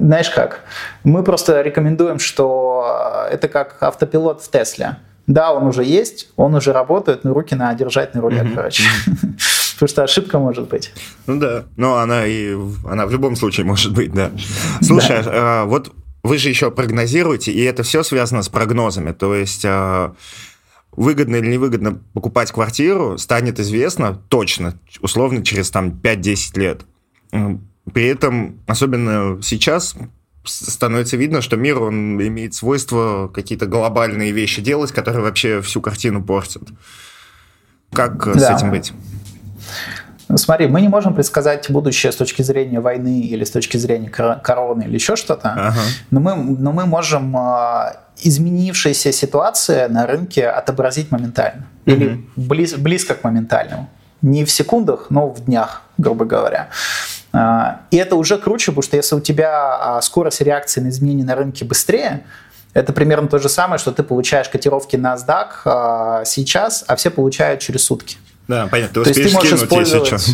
знаешь как? Мы просто рекомендуем, что это как автопилот в Тесле. Да, он уже есть, он уже работает, но руки надо держать на руле, mm-hmm. короче. [LAUGHS] Потому что ошибка может быть. Ну да, но она и она в любом случае может быть, да. Слушай, да. А, вот вы же еще прогнозируете, и это все связано с прогнозами. То есть а, выгодно или невыгодно покупать квартиру станет известно точно, условно, через там 5-10 лет. При этом, особенно сейчас, становится видно, что мир, он имеет свойство какие-то глобальные вещи делать, которые вообще всю картину портят. Как да. с этим быть? Смотри, мы не можем предсказать будущее с точки зрения войны или с точки зрения короны или еще что-то, ага. но, мы, но мы можем а, изменившиеся ситуации на рынке отобразить моментально угу. или близ, близко к моментальному. Не в секундах, но в днях, грубо говоря. А, и это уже круче, потому что если у тебя а, скорость реакции на изменения на рынке быстрее, это примерно то же самое, что ты получаешь котировки NASDAQ сейчас, а все получают через сутки. Да, понятно. Ты то есть ты можешь использовать,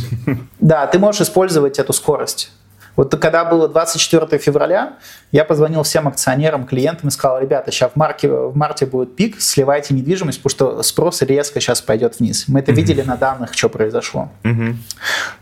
Да, ты можешь использовать эту скорость. Вот когда было 24 февраля, я позвонил всем акционерам, клиентам и сказал, ребята, сейчас в марте, в марте будет пик, сливайте недвижимость, потому что спрос резко сейчас пойдет вниз. Мы это mm-hmm. видели на данных, что произошло. Mm-hmm.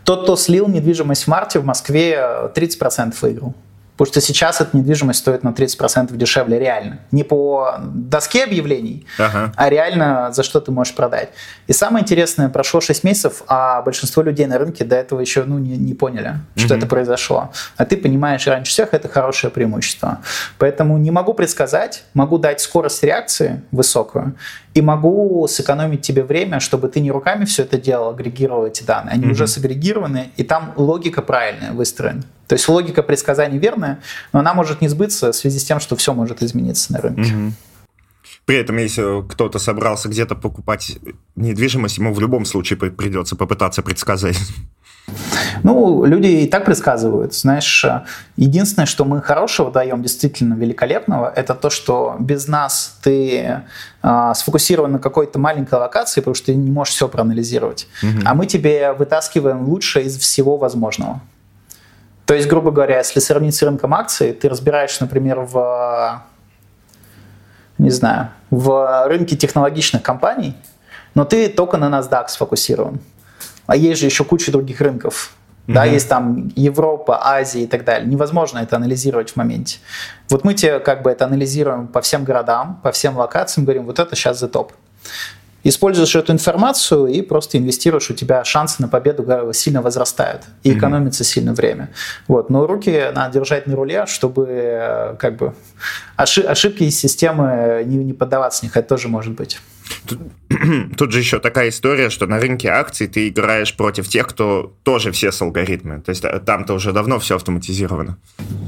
Тот, кто слил недвижимость в марте, в Москве 30% выиграл. Потому что сейчас эта недвижимость стоит на 30% дешевле реально. Не по доске объявлений, ага. а реально за что ты можешь продать. И самое интересное, прошло 6 месяцев, а большинство людей на рынке до этого еще ну, не, не поняли, что угу. это произошло. А ты понимаешь раньше всех, это хорошее преимущество. Поэтому не могу предсказать, могу дать скорость реакции высокую, и могу сэкономить тебе время, чтобы ты не руками все это делал, агрегировал эти данные. Они mm уже сагрегированы, и там логика правильная выстроена. То есть логика предсказаний верная, но она может не сбыться в связи с тем, что все может измениться на рынке. mm При этом, если кто-то собрался где-то покупать недвижимость, ему в любом случае придется попытаться предсказать. Ну, люди и так предсказывают. Знаешь, единственное, что мы хорошего даем, действительно великолепного, это то, что без нас ты э, сфокусирован на какой-то маленькой локации, потому что ты не можешь все проанализировать. Угу. А мы тебе вытаскиваем лучшее из всего возможного. То есть, грубо говоря, если сравнить с рынком акций, ты разбираешь, например, в не знаю, в рынке технологичных компаний, но ты только на NASDAQ сфокусирован. А есть же еще куча других рынков. Mm-hmm. Да, есть там Европа, Азия и так далее. Невозможно это анализировать в моменте. Вот мы тебе как бы это анализируем по всем городам, по всем локациям, говорим, вот это сейчас за топ. Используешь эту информацию и просто инвестируешь, у тебя шансы на победу сильно возрастают и mm-hmm. экономится сильно время. Вот. Но руки надо держать на руле, чтобы э, как бы ошибки из системы не, не поддаваться них, это тоже может быть. Тут, [CLEARS THROAT] тут же еще такая история, что на рынке акций ты играешь против тех, кто тоже все с алгоритмами. То есть э, там-то уже давно все автоматизировано.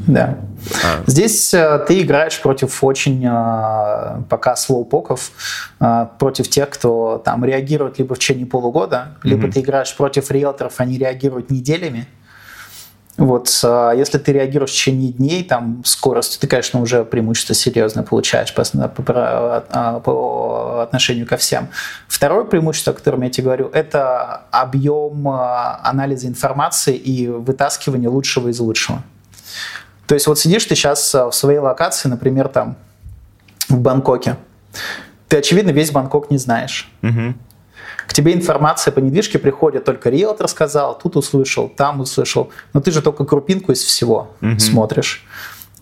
Да. А. Здесь э, ты играешь против очень э, пока слоупоков, э, против тех, кто там реагирует либо в течение полугода, либо mm-hmm. ты играешь против риэлторов, они реагируют неделями. Вот, а, если ты реагируешь в течение дней, там, скорость, ты, конечно, уже преимущество серьезно получаешь по, по, а, по отношению ко всем. Второе преимущество, о котором я тебе говорю, это объем а, анализа информации и вытаскивания лучшего из лучшего. То есть вот сидишь ты сейчас в своей локации, например, там, в Бангкоке. Ты, очевидно, весь Бангкок не знаешь. Угу. К тебе информация по недвижке приходит, только риэлтор сказал, тут услышал, там услышал. Но ты же только крупинку из всего угу. смотришь.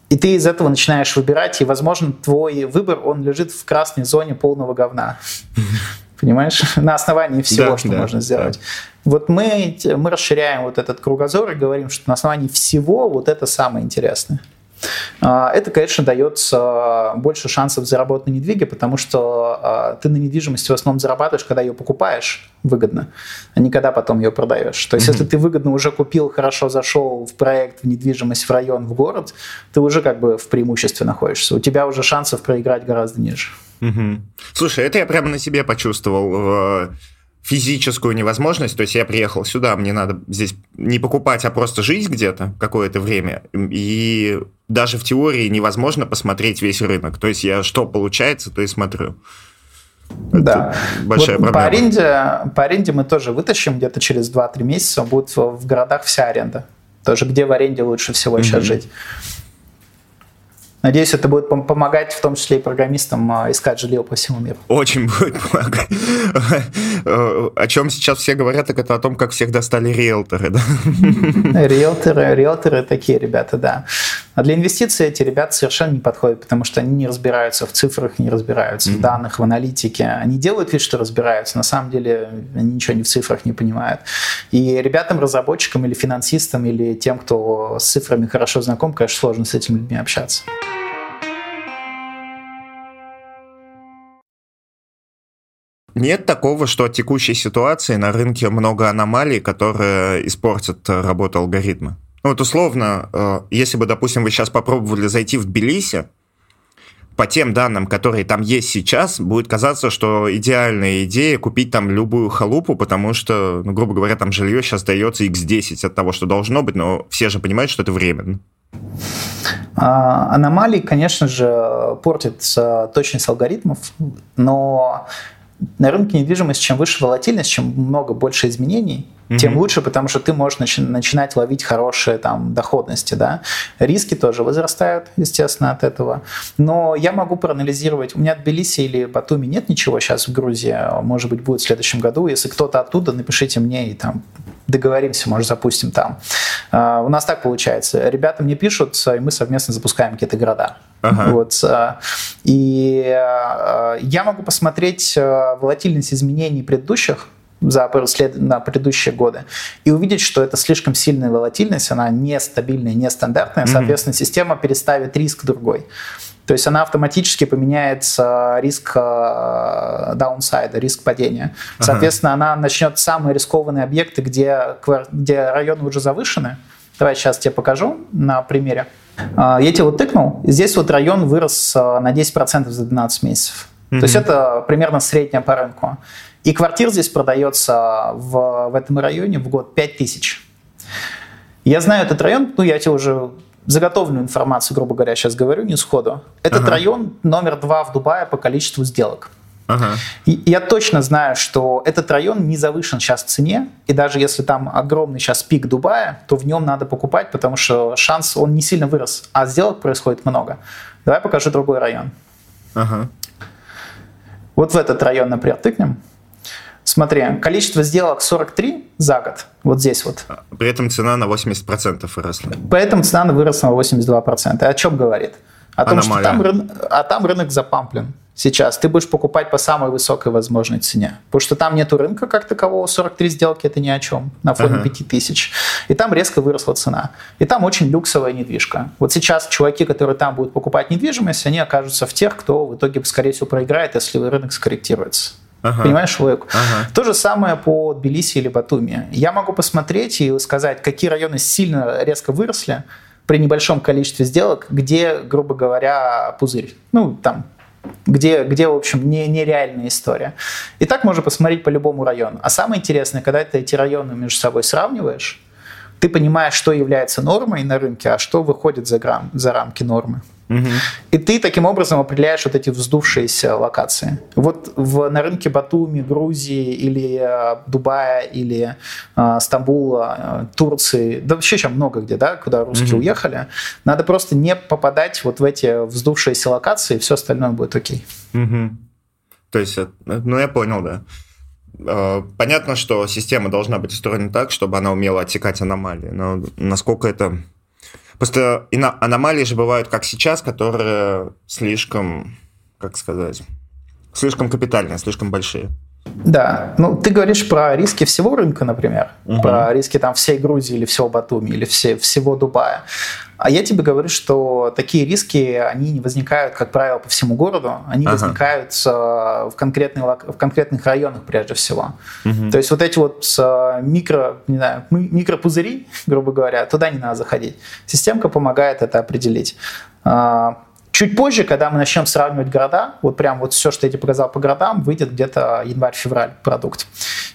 И ты из этого начинаешь выбирать, и, возможно, твой выбор, он лежит в красной зоне полного говна. [LAUGHS] Понимаешь? На основании всего, да, что да, можно сделать. Да. Вот мы, мы расширяем вот этот кругозор и говорим, что на основании всего вот это самое интересное. А, это, конечно, дает больше шансов заработать на недвиге, потому что а, ты на недвижимости в основном зарабатываешь, когда ее покупаешь выгодно, а не когда потом ее продаешь. То есть, mm-hmm. если ты выгодно уже купил, хорошо зашел в проект, в недвижимость, в район, в город, ты уже как бы в преимуществе находишься. У тебя уже шансов проиграть гораздо ниже. Угу. Слушай, это я прямо на себе почувствовал физическую невозможность, то есть я приехал сюда, мне надо здесь не покупать, а просто жить где-то какое-то время, и даже в теории невозможно посмотреть весь рынок, то есть я что получается, то и смотрю. Это да. Большая вот проблема. По аренде, по аренде мы тоже вытащим где-то через 2-3 месяца, будет в городах вся аренда. Тоже где в аренде лучше всего mm-hmm. сейчас жить. Надеюсь, это будет помогать, в том числе и программистам, а, искать жилье по всему миру. Очень будет помогать. О чем сейчас все говорят, так это о том, как всех достали риэлторы. Да? Риэлторы, риэлторы такие ребята, да. А для инвестиций эти ребята совершенно не подходят, потому что они не разбираются в цифрах, не разбираются mm-hmm. в данных, в аналитике. Они делают вид, что разбираются, на самом деле они ничего не в цифрах не понимают. И ребятам, разработчикам или финансистам, или тем, кто с цифрами хорошо знаком, конечно, сложно с этими людьми общаться. Нет такого, что от текущей ситуации на рынке много аномалий, которые испортят работу алгоритма. Ну вот условно, э, если бы, допустим, вы сейчас попробовали зайти в Тбилиси, по тем данным, которые там есть сейчас, будет казаться, что идеальная идея купить там любую халупу, потому что, ну, грубо говоря, там жилье сейчас дается x10 от того, что должно быть, но все же понимают, что это временно. А, аномалии, конечно же, портят точность алгоритмов, но на рынке недвижимости, чем выше волатильность, чем много больше изменений, mm-hmm. тем лучше, потому что ты можешь начи- начинать ловить хорошие там доходности, да. Риски тоже возрастают, естественно, от этого. Но я могу проанализировать. У меня в Тбилиси или Батуми нет ничего сейчас в Грузии, может быть, будет в следующем году. Если кто-то оттуда, напишите мне и там договоримся, может, запустим там. Uh, у нас так получается. Ребята мне пишут, и мы совместно запускаем какие-то города. Ага. Вот. Uh, и я могу посмотреть волатильность изменений предыдущих за на предыдущие годы и увидеть, что это слишком сильная волатильность, она нестабильная, нестандартная, mm-hmm. соответственно, система переставит риск другой. То есть она автоматически поменяется риск даунсайда, риск падения. Соответственно, ага. она начнет самые рискованные объекты, где, где районы уже завышены. Давай сейчас тебе покажу на примере. А, я тебе вот тыкнул. Здесь вот район вырос на 10% за 12 месяцев. Mm-hmm. То есть это примерно средняя по рынку. И квартир здесь продается в, в этом районе в год 5 тысяч. Я знаю этот район, ну я тебе уже заготовленную информацию, грубо говоря, сейчас говорю, не сходу. Этот ага. район номер два в Дубае по количеству сделок. Ага. И я точно знаю, что этот район не завышен сейчас в цене, и даже если там огромный сейчас пик Дубая, то в нем надо покупать, потому что шанс, он не сильно вырос, а сделок происходит много. Давай покажу другой район. Ага. Вот в этот район, например, тыкнем. Смотри, количество сделок 43 за год, вот здесь вот. При этом цена на 80% выросла. При этом цена выросла на 82%. О чем говорит? О том, что там, а там рынок запамплен сейчас. Ты будешь покупать по самой высокой возможной цене. Потому что там нету рынка как такового, 43 сделки это ни о чем на фоне ага. 5000. И там резко выросла цена. И там очень люксовая недвижка. Вот сейчас чуваки, которые там будут покупать недвижимость, они окажутся в тех, кто в итоге, скорее всего, проиграет, если рынок скорректируется. Ага. Понимаешь логику? Ага. То же самое по Тбилиси или Батуми. Я могу посмотреть и сказать, какие районы сильно резко выросли при небольшом количестве сделок, где, грубо говоря, пузырь. Ну, там, где, где в общем, не, нереальная история. И так можно посмотреть по любому району. А самое интересное, когда ты эти районы между собой сравниваешь, ты понимаешь, что является нормой на рынке, а что выходит за, грамм, за рамки нормы. Угу. И ты таким образом определяешь вот эти вздувшиеся локации. Вот в, на рынке Батуми, Грузии или э, Дубая или э, Стамбула, э, Турции, да вообще еще много где, да, куда русские угу. уехали, надо просто не попадать вот в эти вздувшиеся локации, и все остальное будет окей. Угу. То есть, э, ну я понял, да. Э, понятно, что система должна быть устроена так, чтобы она умела отсекать аномалии, но насколько это Просто аномалии же бывают, как сейчас, которые слишком, как сказать, слишком капитальные, слишком большие. Да, ну ты говоришь про риски всего рынка, например, угу. про риски там всей Грузии или всего Батуми или все, всего Дубая. А я тебе говорю, что такие риски, они не возникают, как правило, по всему городу, они ага. возникают в, конкретных, в конкретных районах прежде всего. Угу. То есть вот эти вот микро, не знаю, микропузыри, [LAUGHS] грубо говоря, туда не надо заходить. Системка помогает это определить. А, чуть позже, когда мы начнем сравнивать города, вот прям вот все, что я тебе показал по городам, выйдет где-то январь-февраль продукт.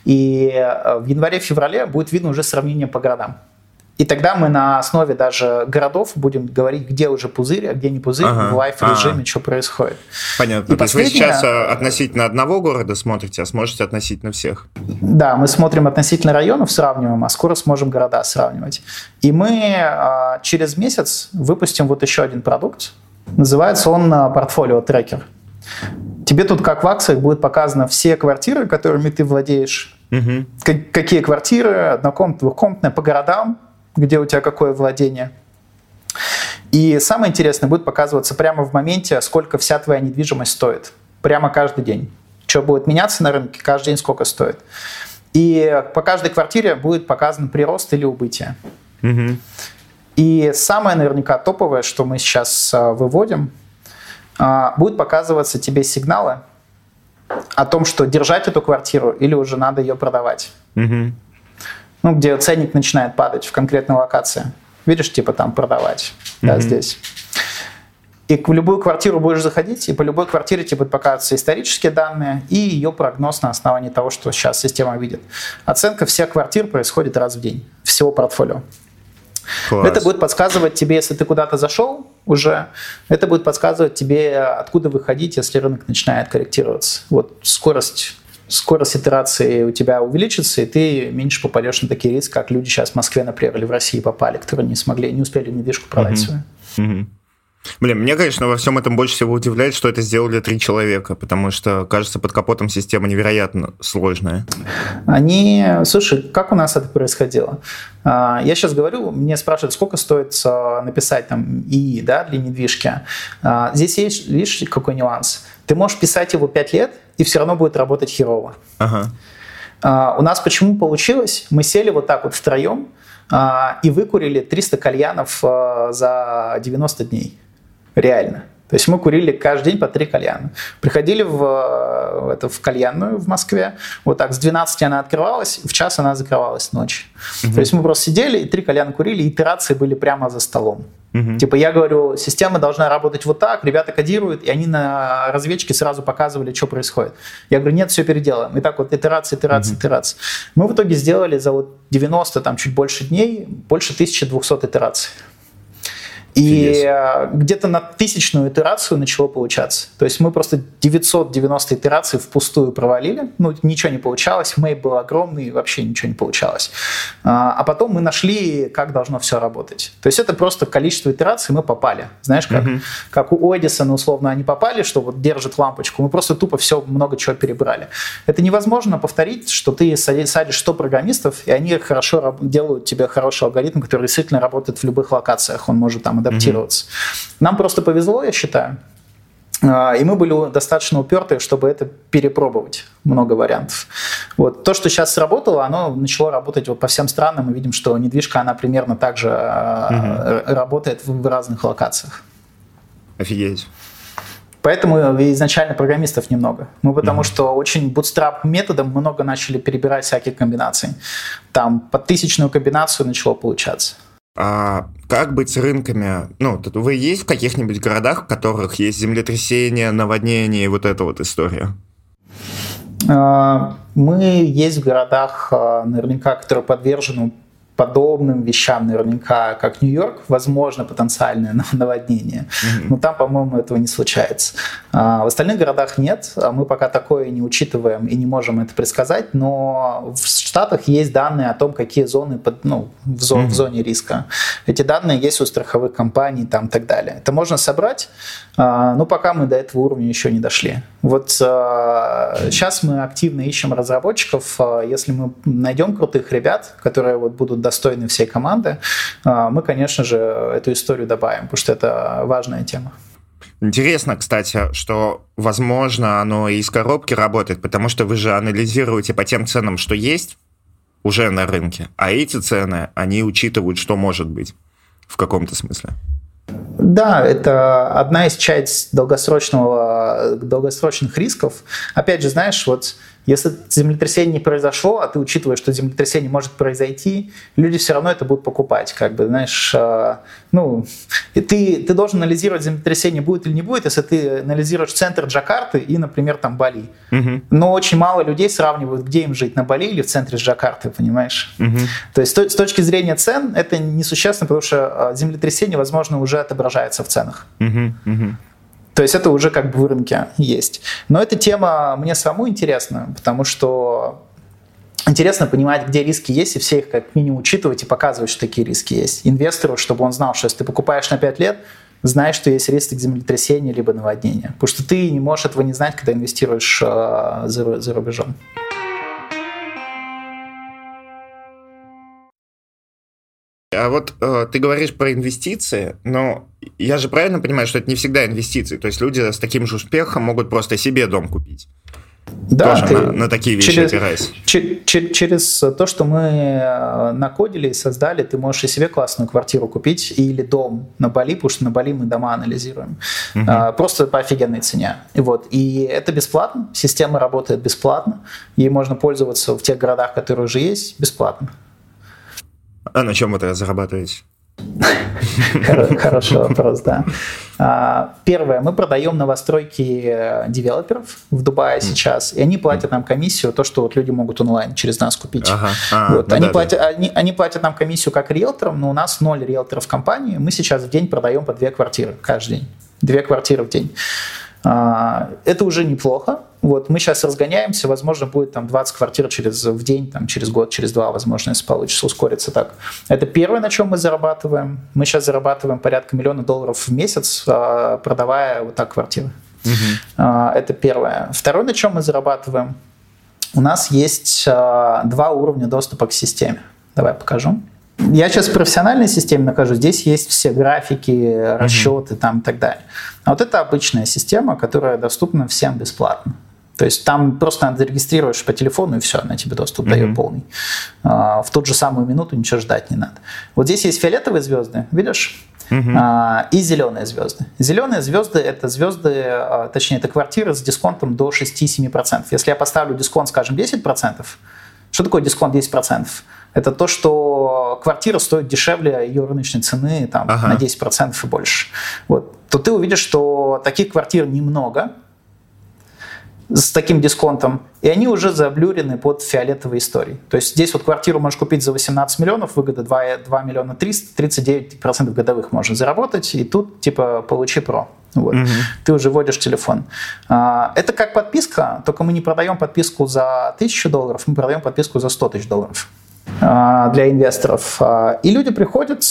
И э, в январе-феврале будет видно уже сравнение по городам. И тогда мы на основе даже городов будем говорить, где уже пузырь, а где не пузырь, ага, в лайф-режиме, ага. что происходит. Понятно. И То есть вы сейчас э, относительно одного города смотрите, а сможете относительно всех? Да, мы смотрим относительно районов, сравниваем, а скоро сможем города сравнивать. И мы а, через месяц выпустим вот еще один продукт. Называется он э, портфолио трекер. Тебе тут, как в акциях, будет показано все квартиры, которыми ты владеешь, угу. какие квартиры, однокомнатные, двухкомнатные, по городам, где у тебя какое владение. И самое интересное будет показываться прямо в моменте, сколько вся твоя недвижимость стоит. Прямо каждый день. Что будет меняться на рынке, каждый день сколько стоит. И по каждой квартире будет показан прирост или убытие. Угу. И самое наверняка топовое, что мы сейчас а, выводим, а, будет показываться тебе сигналы о том, что держать эту квартиру или уже надо ее продавать. Угу ну, где ценник начинает падать в конкретной локации. Видишь, типа там продавать, mm-hmm. да, здесь. И в любую квартиру будешь заходить, и по любой квартире тебе будут показываться исторические данные и ее прогноз на основании того, что сейчас система видит. Оценка всех квартир происходит раз в день, всего портфолио. Класс. Это будет подсказывать тебе, если ты куда-то зашел уже, это будет подсказывать тебе, откуда выходить, если рынок начинает корректироваться. Вот скорость скорость итерации у тебя увеличится, и ты меньше попадешь на такие риски, как люди сейчас в Москве, например, или в России попали, которые не смогли, не успели недвижку продать свою. Uh-huh. Блин, мне, конечно, во всем этом больше всего удивляет, что это сделали три человека, потому что, кажется, под капотом система невероятно сложная. Они... Слушай, как у нас это происходило? А, я сейчас говорю, мне спрашивают, сколько стоит а, написать там ИИ да, для недвижки. А, здесь есть, видишь, какой нюанс? Ты можешь писать его 5 лет, и все равно будет работать херово. Ага. Uh, у нас почему получилось? Мы сели вот так вот втроем uh, и выкурили 300 кальянов uh, за 90 дней. Реально. То есть мы курили каждый день по три кальяна. Приходили в, в, это, в кальянную в Москве, вот так с 12 она открывалась, в час она закрывалась ночью. Угу. То есть мы просто сидели и три кальяна курили, и итерации были прямо за столом. Угу. Типа я говорю, система должна работать вот так, ребята кодируют, и они на разведчике сразу показывали, что происходит. Я говорю, нет, все переделаем. И так вот итерация, итерация, угу. итерация. Мы в итоге сделали за вот 90, там чуть больше дней, больше 1200 итераций. И Фидес. где-то на тысячную итерацию начало получаться. То есть мы просто 990 итераций впустую провалили, ну, ничего не получалось, мейп был огромный, вообще ничего не получалось. А, а потом мы нашли, как должно все работать. То есть это просто количество итераций мы попали. Знаешь, как, угу. как у Эдисона, условно, они попали, что вот держит лампочку, мы просто тупо все много чего перебрали. Это невозможно повторить, что ты садишь 100 программистов, и они хорошо делают тебе хороший алгоритм, который действительно работает в любых локациях. Он может там адаптироваться. Mm-hmm. Нам просто повезло, я считаю. А, и мы были достаточно упертые, чтобы это перепробовать. Много вариантов. Вот. То, что сейчас сработало, оно начало работать вот по всем странам. Мы видим, что недвижка, она примерно так же угу. работает в разных локациях. Офигеть. Поэтому изначально программистов немного. Мы потому mm-hmm. что очень bootstrap методом много начали перебирать всякие комбинации. Там под тысячную комбинацию начало получаться. А как быть с рынками? Ну, вы есть в каких-нибудь городах, в которых есть землетрясения, наводнения и вот эта вот история? А, мы есть в городах, а, наверняка, которые подвержены подобным вещам наверняка, как Нью-Йорк, возможно потенциальное наводнение. Mm-hmm. Но там, по-моему, этого не случается. А в остальных городах нет. А мы пока такое не учитываем и не можем это предсказать, но в Штатах есть данные о том, какие зоны под, ну, в, зон, mm-hmm. в зоне риска. Эти данные есть у страховых компаний там, и так далее. Это можно собрать, но пока мы до этого уровня еще не дошли. Вот сейчас мы активно ищем разработчиков. Если мы найдем крутых ребят, которые вот будут достойны всей команды, а, мы, конечно же, эту историю добавим, потому что это важная тема. Интересно, кстати, что, возможно, оно и из коробки работает, потому что вы же анализируете по тем ценам, что есть уже на рынке, а эти цены, они учитывают, что может быть в каком-то смысле. Да, это одна из часть долгосрочного, долгосрочных рисков. Опять же, знаешь, вот если землетрясение не произошло, а ты учитываешь, что землетрясение может произойти, люди все равно это будут покупать. Как бы, знаешь, э, ну, ты, ты должен анализировать, землетрясение будет или не будет, если ты анализируешь центр Джакарты и, например, там Бали. Угу. Но очень мало людей сравнивают, где им жить, на Бали или в центре Джакарты, понимаешь? Угу. То есть с точки зрения цен это несущественно, потому что э, землетрясение, возможно, уже отображается в ценах. Угу. Угу. То есть это уже как бы в рынке есть. Но эта тема мне самому интересна, потому что интересно понимать, где риски есть, и все их как минимум учитывать и показывать, что такие риски есть. Инвестору, чтобы он знал, что если ты покупаешь на 5 лет, знаешь, что есть риск землетрясения либо наводнения. Потому что ты не можешь этого не знать, когда инвестируешь э, за, за рубежом. А вот э, ты говоришь про инвестиции, но я же правильно понимаю, что это не всегда инвестиции. То есть люди с таким же успехом могут просто себе дом купить. Да, Тоже на, на такие вещи через, опираясь. Ч, ч, через то, что мы э, накодили и создали, ты можешь и себе классную квартиру купить или дом на Бали, потому что на Бали мы дома анализируем. Угу. А, просто по офигенной цене. И, вот, и это бесплатно, система работает бесплатно, ей можно пользоваться в тех городах, которые уже есть, бесплатно. А на чем это зарабатываете? Хороший вопрос, да. А, первое, мы продаем новостройки э, девелоперов в Дубае сейчас, и они платят нам комиссию, то, что вот люди могут онлайн через нас купить. А, ну платят, они платят нам комиссию как риэлторам, но у нас ноль риэлторов в компании. Мы сейчас в день продаем по две квартиры каждый день. Две квартиры в день. А, это уже неплохо. Вот мы сейчас разгоняемся, возможно, будет там 20 квартир через, в день, там, через год, через два, возможно, если получится ускориться так. Это первое, на чем мы зарабатываем. Мы сейчас зарабатываем порядка миллиона долларов в месяц, а, продавая вот так квартиры. Угу. Это первое. Второе, на чем мы зарабатываем, у нас есть два уровня доступа к системе. Давай покажу. Я сейчас в профессиональной системе нахожусь, здесь есть все графики, расчеты mm-hmm. там и так далее. А вот это обычная система, которая доступна всем бесплатно. То есть там просто надо зарегистрируешь по телефону, и все, она тебе доступ mm-hmm. дает полный. А, в ту же самую минуту ничего ждать не надо. Вот здесь есть фиолетовые звезды, видишь? Uh-huh. А, и зеленые звезды. Зеленые звезды это звезды, а, точнее, это квартиры с дисконтом до 6-7%. Если я поставлю дисконт, скажем, 10%, что такое дисконт 10%? Это то, что квартира стоит дешевле ее рыночной цены там, ага. на 10% и больше. Вот. То ты увидишь, что таких квартир немного, с таким дисконтом, и они уже заблюрены под фиолетовой историей. То есть здесь вот квартиру можешь купить за 18 миллионов, выгода 2, 2 миллиона 300, 39% годовых можно заработать, и тут типа получи про. Вот. Угу. Ты уже вводишь телефон. А, это как подписка, только мы не продаем подписку за 1000 долларов, мы продаем подписку за 100 тысяч долларов а, для инвесторов. А, и люди приходят,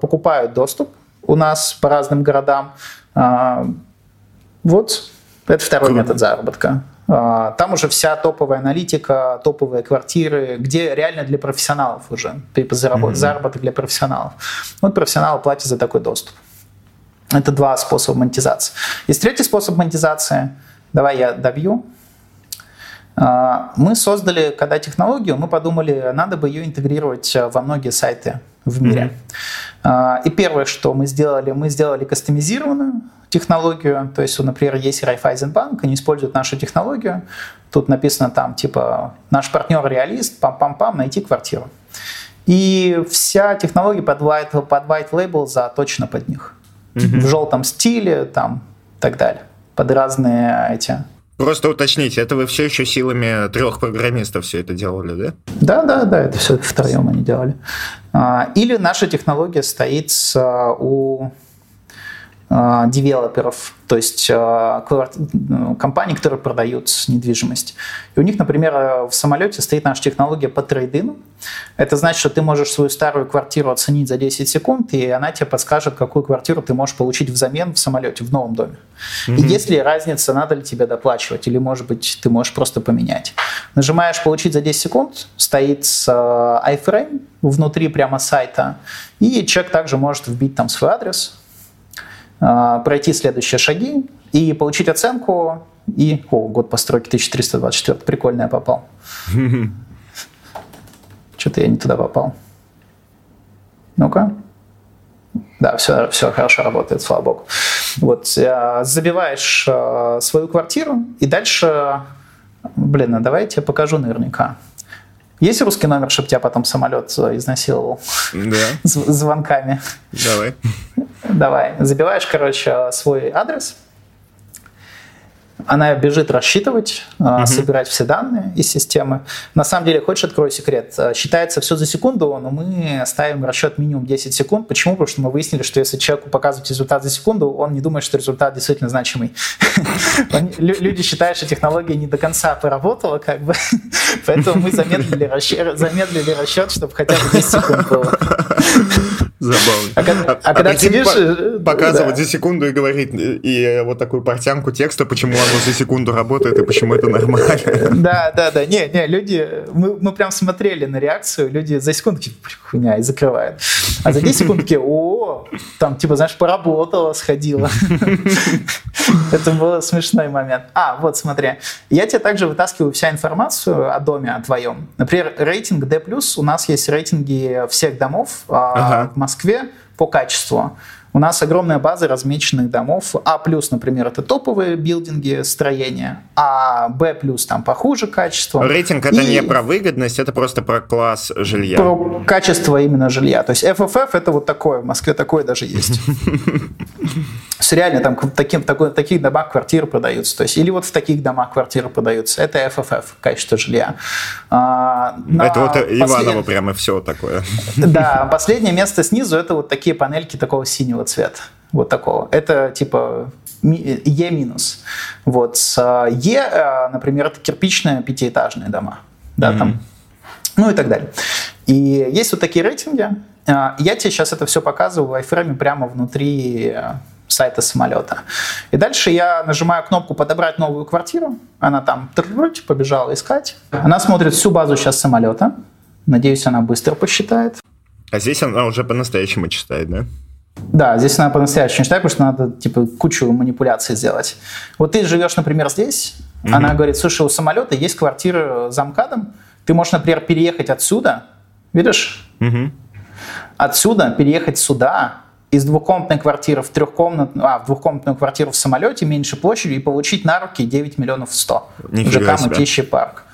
покупают доступ у нас по разным городам. Вот, это второй Круто. метод заработка. А, там уже вся топовая аналитика, топовые квартиры, где реально для профессионалов уже, типа заработ, mm-hmm. заработок для профессионалов. Вот профессионалы платят за такой доступ. Это два способа монетизации. Есть третий способ монетизации. Давай я добью. А, мы создали, когда технологию, мы подумали, надо бы ее интегрировать во многие сайты в мире. Mm-hmm. И первое, что мы сделали, мы сделали кастомизированную технологию, то есть, например, есть Райфайзенбанк, они используют нашу технологию, тут написано там, типа, наш партнер реалист, пам-пам-пам, найти квартиру. И вся технология под white, под white label заточена под них. Mm-hmm. В желтом стиле, там, и так далее. Под разные эти Просто уточните, это вы все еще силами трех программистов все это делали, да? Да, да, да, это все втроем они делали. А, или наша технология стоит у а, девелоперов, то есть а, ну, компаний, которые продают недвижимость. И у них, например, в самолете стоит наша технология по трейдину. Это значит, что ты можешь свою старую квартиру оценить за 10 секунд, и она тебе подскажет, какую квартиру ты можешь получить взамен в самолете, в новом доме. Mm-hmm. И если разница, надо ли тебе доплачивать, или, может быть, ты можешь просто поменять. Нажимаешь «Получить за 10 секунд», стоит iFrame внутри прямо сайта, и человек также может вбить там свой адрес, э, пройти следующие шаги и получить оценку. И, о, год постройки 1324, прикольно я попал. [LAUGHS] Что-то я не туда попал. Ну-ка. Да, все, все хорошо работает, слава богу. Вот, э, забиваешь э, свою квартиру, и дальше, блин, а давай я тебе покажу наверняка. Есть русский номер, чтобы тебя потом самолет э, изнасиловал? Да. З- звонками. Давай. Давай. Забиваешь, короче, свой адрес, она бежит рассчитывать, угу. собирать все данные из системы. На самом деле, хочешь открою секрет? Э, считается все за секунду, но мы ставим расчет минимум 10 секунд. Почему? Потому что мы выяснили, что если человеку показывать результат за секунду, он не думает, что результат действительно значимый. [LAUGHS] Люди считают, что технология не до конца поработала, как бы. [LAUGHS] Поэтому мы замедлили расчет, чтобы хотя бы 10 секунд было. [LAUGHS] Забавно. А, а, а когда сидишь... По показывать да. за секунду и говорить, и вот такую портянку текста, почему оно за секунду работает и почему это нормально. Да, да, да. Не, не, люди... Мы, мы прям смотрели на реакцию, люди за секунду такие, хуйня, и закрывают. А за 10 секунд такие, о, там, типа, знаешь, поработала, сходила. [LAUGHS] Это был смешной момент. А, вот, смотри. Я тебе также вытаскиваю вся информацию о доме, о твоем. Например, рейтинг D+, у нас есть рейтинги всех домов а, в Москве по качеству. У нас огромная база размеченных домов. А+, например, это топовые билдинги, строения, а Б+, там похуже качество. Рейтинг это и... не про выгодность, это просто про класс жилья. Про качество именно жилья. То есть FFF это вот такое, в Москве такое даже есть. [LAUGHS] Реально там таким, такой, таких домах квартиры продаются. То есть, или вот в таких домах квартиры продаются. Это FFF, качество жилья. А, это вот Иваново прямо все такое. Да, последнее место снизу это вот такие панельки такого синего цвета. Вот такого. Это типа Е минус. Вот. Е, э, например, это кирпичные пятиэтажные дома. Да, mm-hmm. там. Ну и так далее. И есть вот такие рейтинги. Э, я тебе сейчас это все показываю в iFrame прямо внутри сайта самолета. И дальше я нажимаю кнопку «Подобрать новую квартиру». Она там побежала искать. Она смотрит всю базу сейчас самолета. Надеюсь, она быстро посчитает. А здесь она уже по-настоящему читает, да? Да, здесь она по-настоящему считает, потому что надо типа кучу манипуляций сделать. Вот ты живешь, например, здесь, mm-hmm. она говорит, слушай, у самолета есть квартира за МКАДом, ты можешь, например, переехать отсюда, видишь? Mm-hmm. Отсюда переехать сюда, из двухкомнатной квартиры в трехкомнатную, а, в двухкомнатную квартиру в самолете меньше площадью и получить на руки 9 миллионов 100. Нифига ЖК Мытищий парк.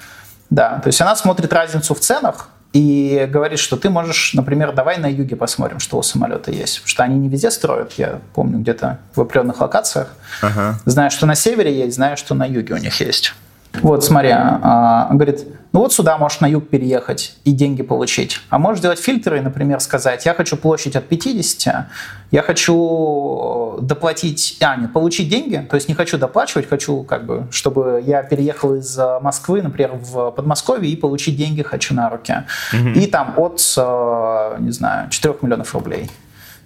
Да, то есть она смотрит разницу в ценах, и говорит, что ты можешь, например, давай на юге посмотрим, что у самолета есть. Потому что они не везде строят, я помню, где-то в определенных локациях. Ага. Знаю, что на севере есть, знаю, что на юге у них есть. Вот, смотри, а, говорит, ну вот сюда можешь на юг переехать и деньги получить. А можешь сделать фильтры, например, сказать, я хочу площадь от 50, я хочу доплатить, а, нет, получить деньги, то есть не хочу доплачивать, хочу, как бы, чтобы я переехал из Москвы, например, в Подмосковье и получить деньги хочу на руки. Угу. И там от, э, не знаю, 4 миллионов рублей.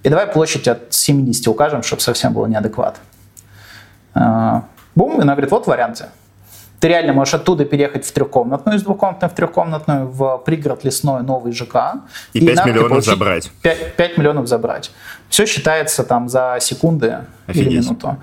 И давай площадь от 70 укажем, чтобы совсем было неадекват. Э, бум, и она говорит, вот варианты. Ты реально можешь оттуда переехать в трехкомнатную, из двухкомнатной в трехкомнатную, в пригород лесной новый ЖК. И, и 5 миллионов забрать. 5, 5 миллионов забрать. Все считается там за секунды Офигеть. или минуту.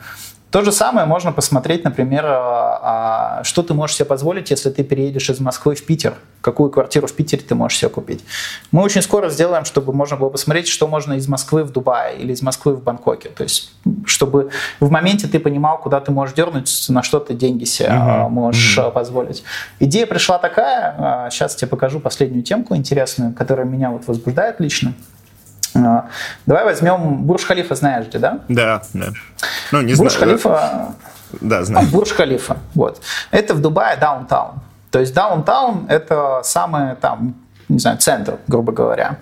То же самое можно посмотреть, например, а, а, что ты можешь себе позволить, если ты переедешь из Москвы в Питер. Какую квартиру в Питере ты можешь себе купить. Мы очень скоро сделаем, чтобы можно было посмотреть, что можно из Москвы в Дубае или из Москвы в Бангкоке. То есть, чтобы в моменте ты понимал, куда ты можешь дернуть, на что ты деньги себе uh-huh. можешь uh-huh. позволить. Идея пришла такая, сейчас тебе покажу последнюю темку интересную, которая меня вот возбуждает лично. А, давай возьмем Бурж-Халифа, знаешь где, да? Да, да. Ну, не Бурж-Халифа... Да, знаю. Бурж-Халифа, вот. Это в Дубае даунтаун. То есть downtown – это самый там, не знаю, центр, грубо говоря.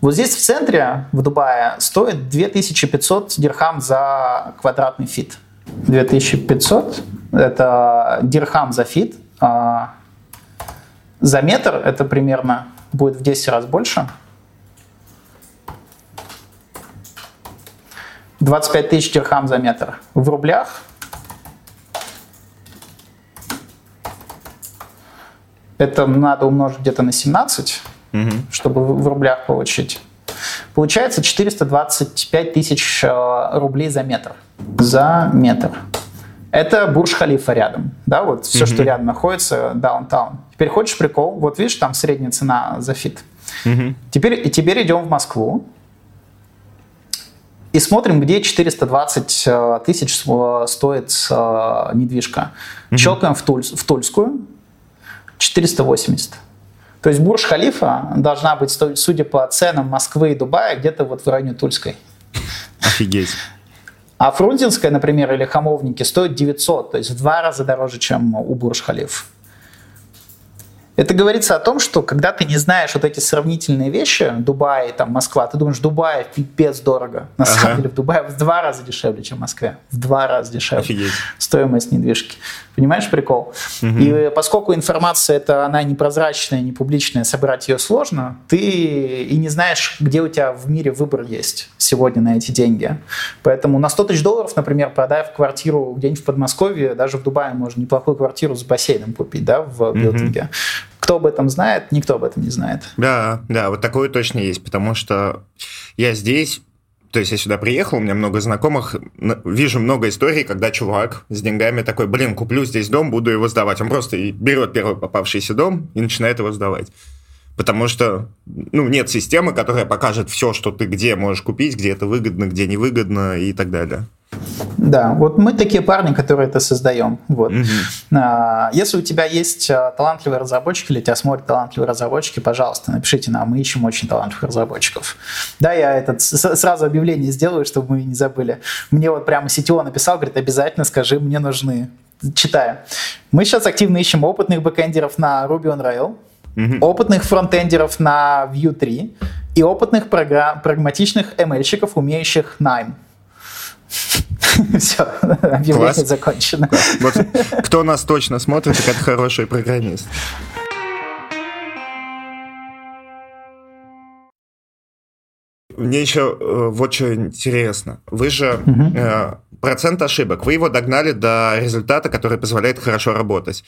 Вот здесь в центре, в Дубае, стоит 2500 дирхам за квадратный feet. 2500 – это дирхам за feet. А за метр это примерно будет в 10 раз больше – 25 тысяч дирхам за метр. В рублях это надо умножить где-то на 17, угу. чтобы в рублях получить. Получается 425 тысяч э, рублей за метр. За метр. Это Бурж-Халифа рядом, да, вот все, mm-hmm. что рядом находится, downtown. Теперь хочешь прикол? Вот видишь, там средняя цена за feet. Mm-hmm. Теперь, теперь идем в Москву и смотрим, где 420 э, тысяч стоит э, недвижка. Mm-hmm. Щелкаем в, Туль, в Тульскую, 480. То есть Бурж-Халифа должна быть, судя по ценам Москвы и Дубая, где-то вот в районе Тульской. Офигеть. А Фрунзенская, например, или Хамовники стоят 900, то есть в два раза дороже, чем у Бурж-Халиф. Это говорится о том, что когда ты не знаешь вот эти сравнительные вещи, Дубай, там, Москва, ты думаешь, Дубай пипец дорого. На ага. самом деле в Дубае в два раза дешевле, чем в Москве. В два раза дешевле. Офигеть. Стоимость недвижки. Понимаешь прикол? Угу. И поскольку информация это она непрозрачная, не публичная, собирать ее сложно, ты и не знаешь, где у тебя в мире выбор есть сегодня на эти деньги. Поэтому на 100 тысяч долларов, например, продав квартиру где-нибудь в Подмосковье, даже в Дубае можно неплохую квартиру с бассейном купить, да, в билдинге. Угу. Кто об этом знает? Никто об этом не знает. Да, да, вот такое точно есть, потому что я здесь то есть я сюда приехал, у меня много знакомых, вижу много историй, когда чувак с деньгами такой, блин, куплю здесь дом, буду его сдавать. Он просто берет первый попавшийся дом и начинает его сдавать. Потому что ну, нет системы, которая покажет все, что ты где можешь купить, где это выгодно, где невыгодно и так далее. Да, вот мы такие парни, которые это создаем. Вот. Угу. Если у тебя есть а, талантливые разработчики или тебя смотрят талантливые разработчики, пожалуйста, напишите нам, мы ищем очень талантливых разработчиков. Да, я этот сразу объявление сделаю, чтобы мы не забыли. Мне вот прямо CTO написал, говорит, обязательно скажи, мне нужны. Читаю. Мы сейчас активно ищем опытных бэкэндеров на Ruby on Rails, угу. опытных фронтендеров на Vue 3 и опытных прагматичных ML-щиков, умеющих Nime. [LAUGHS] Все, [LAUGHS] объявление закончено. Вот кто нас точно смотрит, это хороший программист. Мне еще э, вот что интересно. Вы же угу. э, процент ошибок, вы его догнали до результата, который позволяет хорошо работать.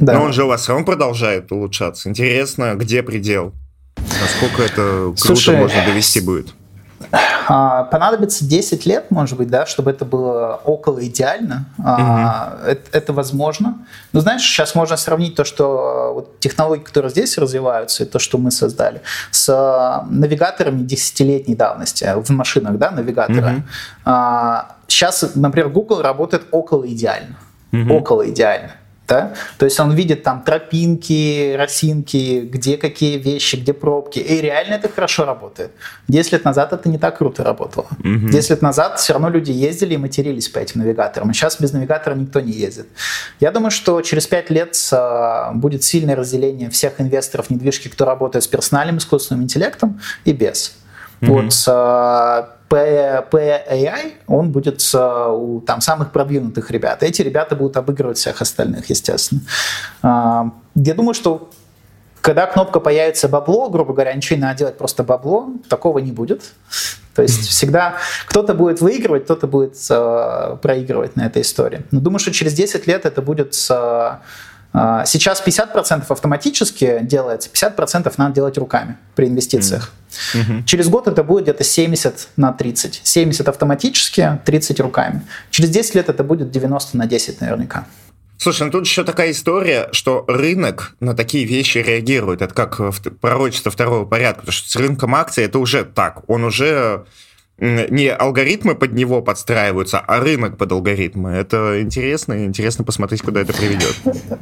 Да. Но он же у вас все равно продолжает улучшаться. Интересно, где предел? Насколько это круто Слушай, можно довести будет? А, понадобится 10 лет, может быть, да, чтобы это было около идеально. Угу. Это, это возможно. Но знаешь, сейчас можно сравнить то, что вот, технологии, которые здесь развиваются, и то, что мы создали, с навигаторами десятилетней давности в машинах, да, навигаторы. Угу. Сейчас, например, Google работает около идеально. Угу. Около идеально. Да? То есть он видит там тропинки, росинки, где какие вещи, где пробки. И реально это хорошо работает. Десять лет назад это не так круто работало. Угу. лет назад все равно люди ездили и матерились по этим навигаторам. А сейчас без навигатора никто не ездит. Я думаю, что через пять лет а, будет сильное разделение всех инвесторов недвижки, кто работает с персональным искусственным интеллектом и без. Вот а, PAI, он будет у там, самых продвинутых ребят. Эти ребята будут обыгрывать всех остальных, естественно. А, я думаю, что когда кнопка появится бабло, грубо говоря, ничего не надо делать, просто бабло, такого не будет. То есть всегда кто-то будет выигрывать, кто-то будет э, проигрывать на этой истории. Но думаю, что через 10 лет это будет э, сейчас 50% автоматически делается, 50% надо делать руками при инвестициях. Mm-hmm. Через год это будет где-то 70 на 30. 70 автоматически, 30 руками. Через 10 лет это будет 90 на 10 наверняка. Слушай, ну тут еще такая история, что рынок на такие вещи реагирует. Это как пророчество второго порядка. Потому что с рынком акций это уже так. Он уже не алгоритмы под него подстраиваются, а рынок под алгоритмы. Это интересно, интересно посмотреть, куда это приведет.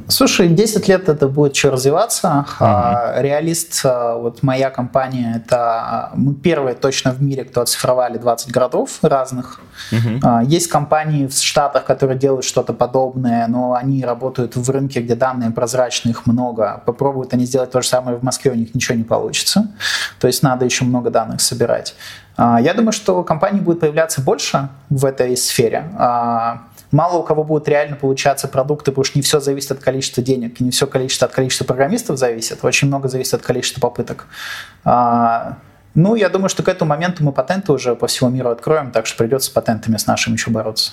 Слушай, 10 лет это будет еще развиваться. Uh-huh. Реалист, а, вот моя компания, это а, мы первые точно в мире, кто оцифровали 20 городов разных. Uh-huh. Есть компании в Штатах, которые делают что-то подобное, но они работают в рынке, где данные прозрачные, их много. Попробуют они сделать то же самое в Москве, у них ничего не получится. То есть надо еще много данных собирать. А, я думаю, что компаний будет появляться больше в этой сфере. А, мало у кого будут реально получаться продукты, потому что не все зависит от количества денег, не все количество от количества программистов зависит, очень много зависит от количества попыток. А, ну, я думаю, что к этому моменту мы патенты уже по всему миру откроем, так что придется с патентами с нашими еще бороться.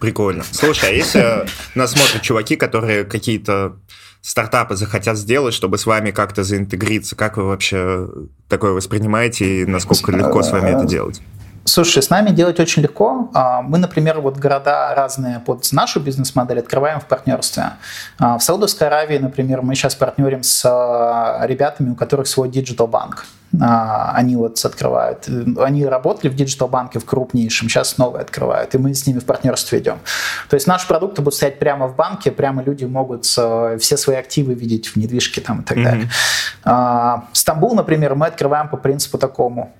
Прикольно. Слушай, а если нас смотрят чуваки, которые какие-то стартапы захотят сделать, чтобы с вами как-то заинтегриться, как вы вообще такое воспринимаете и насколько легко с вами это делать? Слушай, с нами делать очень легко. А, мы, например, вот города разные под нашу бизнес-модель открываем в партнерстве. А, в Саудовской Аравии, например, мы сейчас партнерим с а, ребятами, у которых свой digital-банк. Они вот открывают. Они работали в digital-банке в крупнейшем, сейчас новые открывают, и мы с ними в партнерстве идем. То есть наши продукты будут стоять прямо в банке, прямо люди могут все свои активы видеть в недвижке там и так mm-hmm. далее. Стамбул, например, мы открываем по принципу такому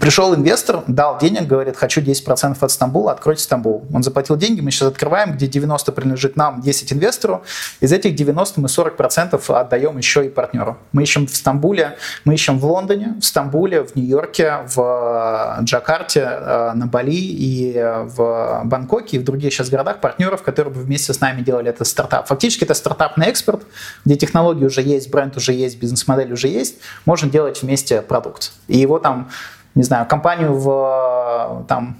Пришел инвестор, дал денег, говорит, хочу 10% от Стамбула, откройте Стамбул. Он заплатил деньги, мы сейчас открываем, где 90 принадлежит нам, 10 инвестору. Из этих 90 мы 40% отдаем еще и партнеру. Мы ищем в Стамбуле, мы ищем в Лондоне, в Стамбуле, в Нью-Йорке, в э, Джакарте, э, на Бали и э, в Бангкоке и в других сейчас городах партнеров, которые бы вместе с нами делали этот стартап. Фактически это стартап на экспорт, где технологии уже есть, бренд уже есть, бизнес-модель уже есть, можно делать вместе продукт. И его там не знаю, компанию в там,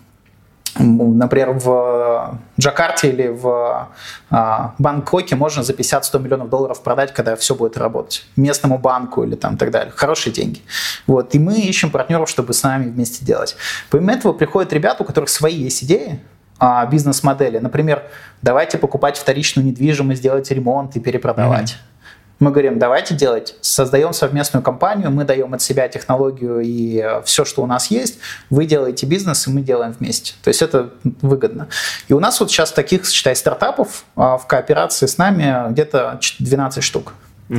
например, в Джакарте или в а, Бангкоке можно за 50-100 миллионов долларов продать, когда все будет работать. Местному банку или там так далее. Хорошие деньги. Вот. И мы ищем партнеров, чтобы с нами вместе делать. Помимо этого приходят ребята, у которых свои есть идеи, а, бизнес-модели. Например, давайте покупать вторичную недвижимость, делать ремонт и перепродавать. Mm-hmm. Мы говорим, давайте делать, создаем совместную компанию, мы даем от себя технологию и э, все, что у нас есть, вы делаете бизнес, и мы делаем вместе. То есть это выгодно. И у нас вот сейчас таких, считай, стартапов а, в кооперации с нами где-то 12 штук. Угу.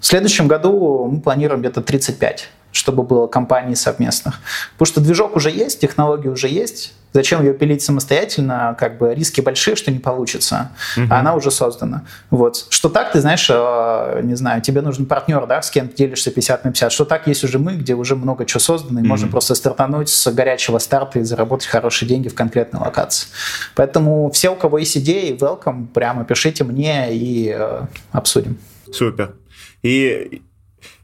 В следующем году мы планируем где-то 35 чтобы было компаний совместных. Потому что движок уже есть, технология уже есть. Зачем ее пилить самостоятельно? Как бы риски большие, что не получится. Угу. А она уже создана. Вот. Что так, ты знаешь, э, не знаю, тебе нужен партнер, да, с кем ты делишься 50 на 50. Что так, есть уже мы, где уже много чего создано, и угу. можем просто стартануть с горячего старта и заработать хорошие деньги в конкретной локации. Поэтому все, у кого есть идеи, welcome, прямо пишите мне и э, обсудим. Супер. И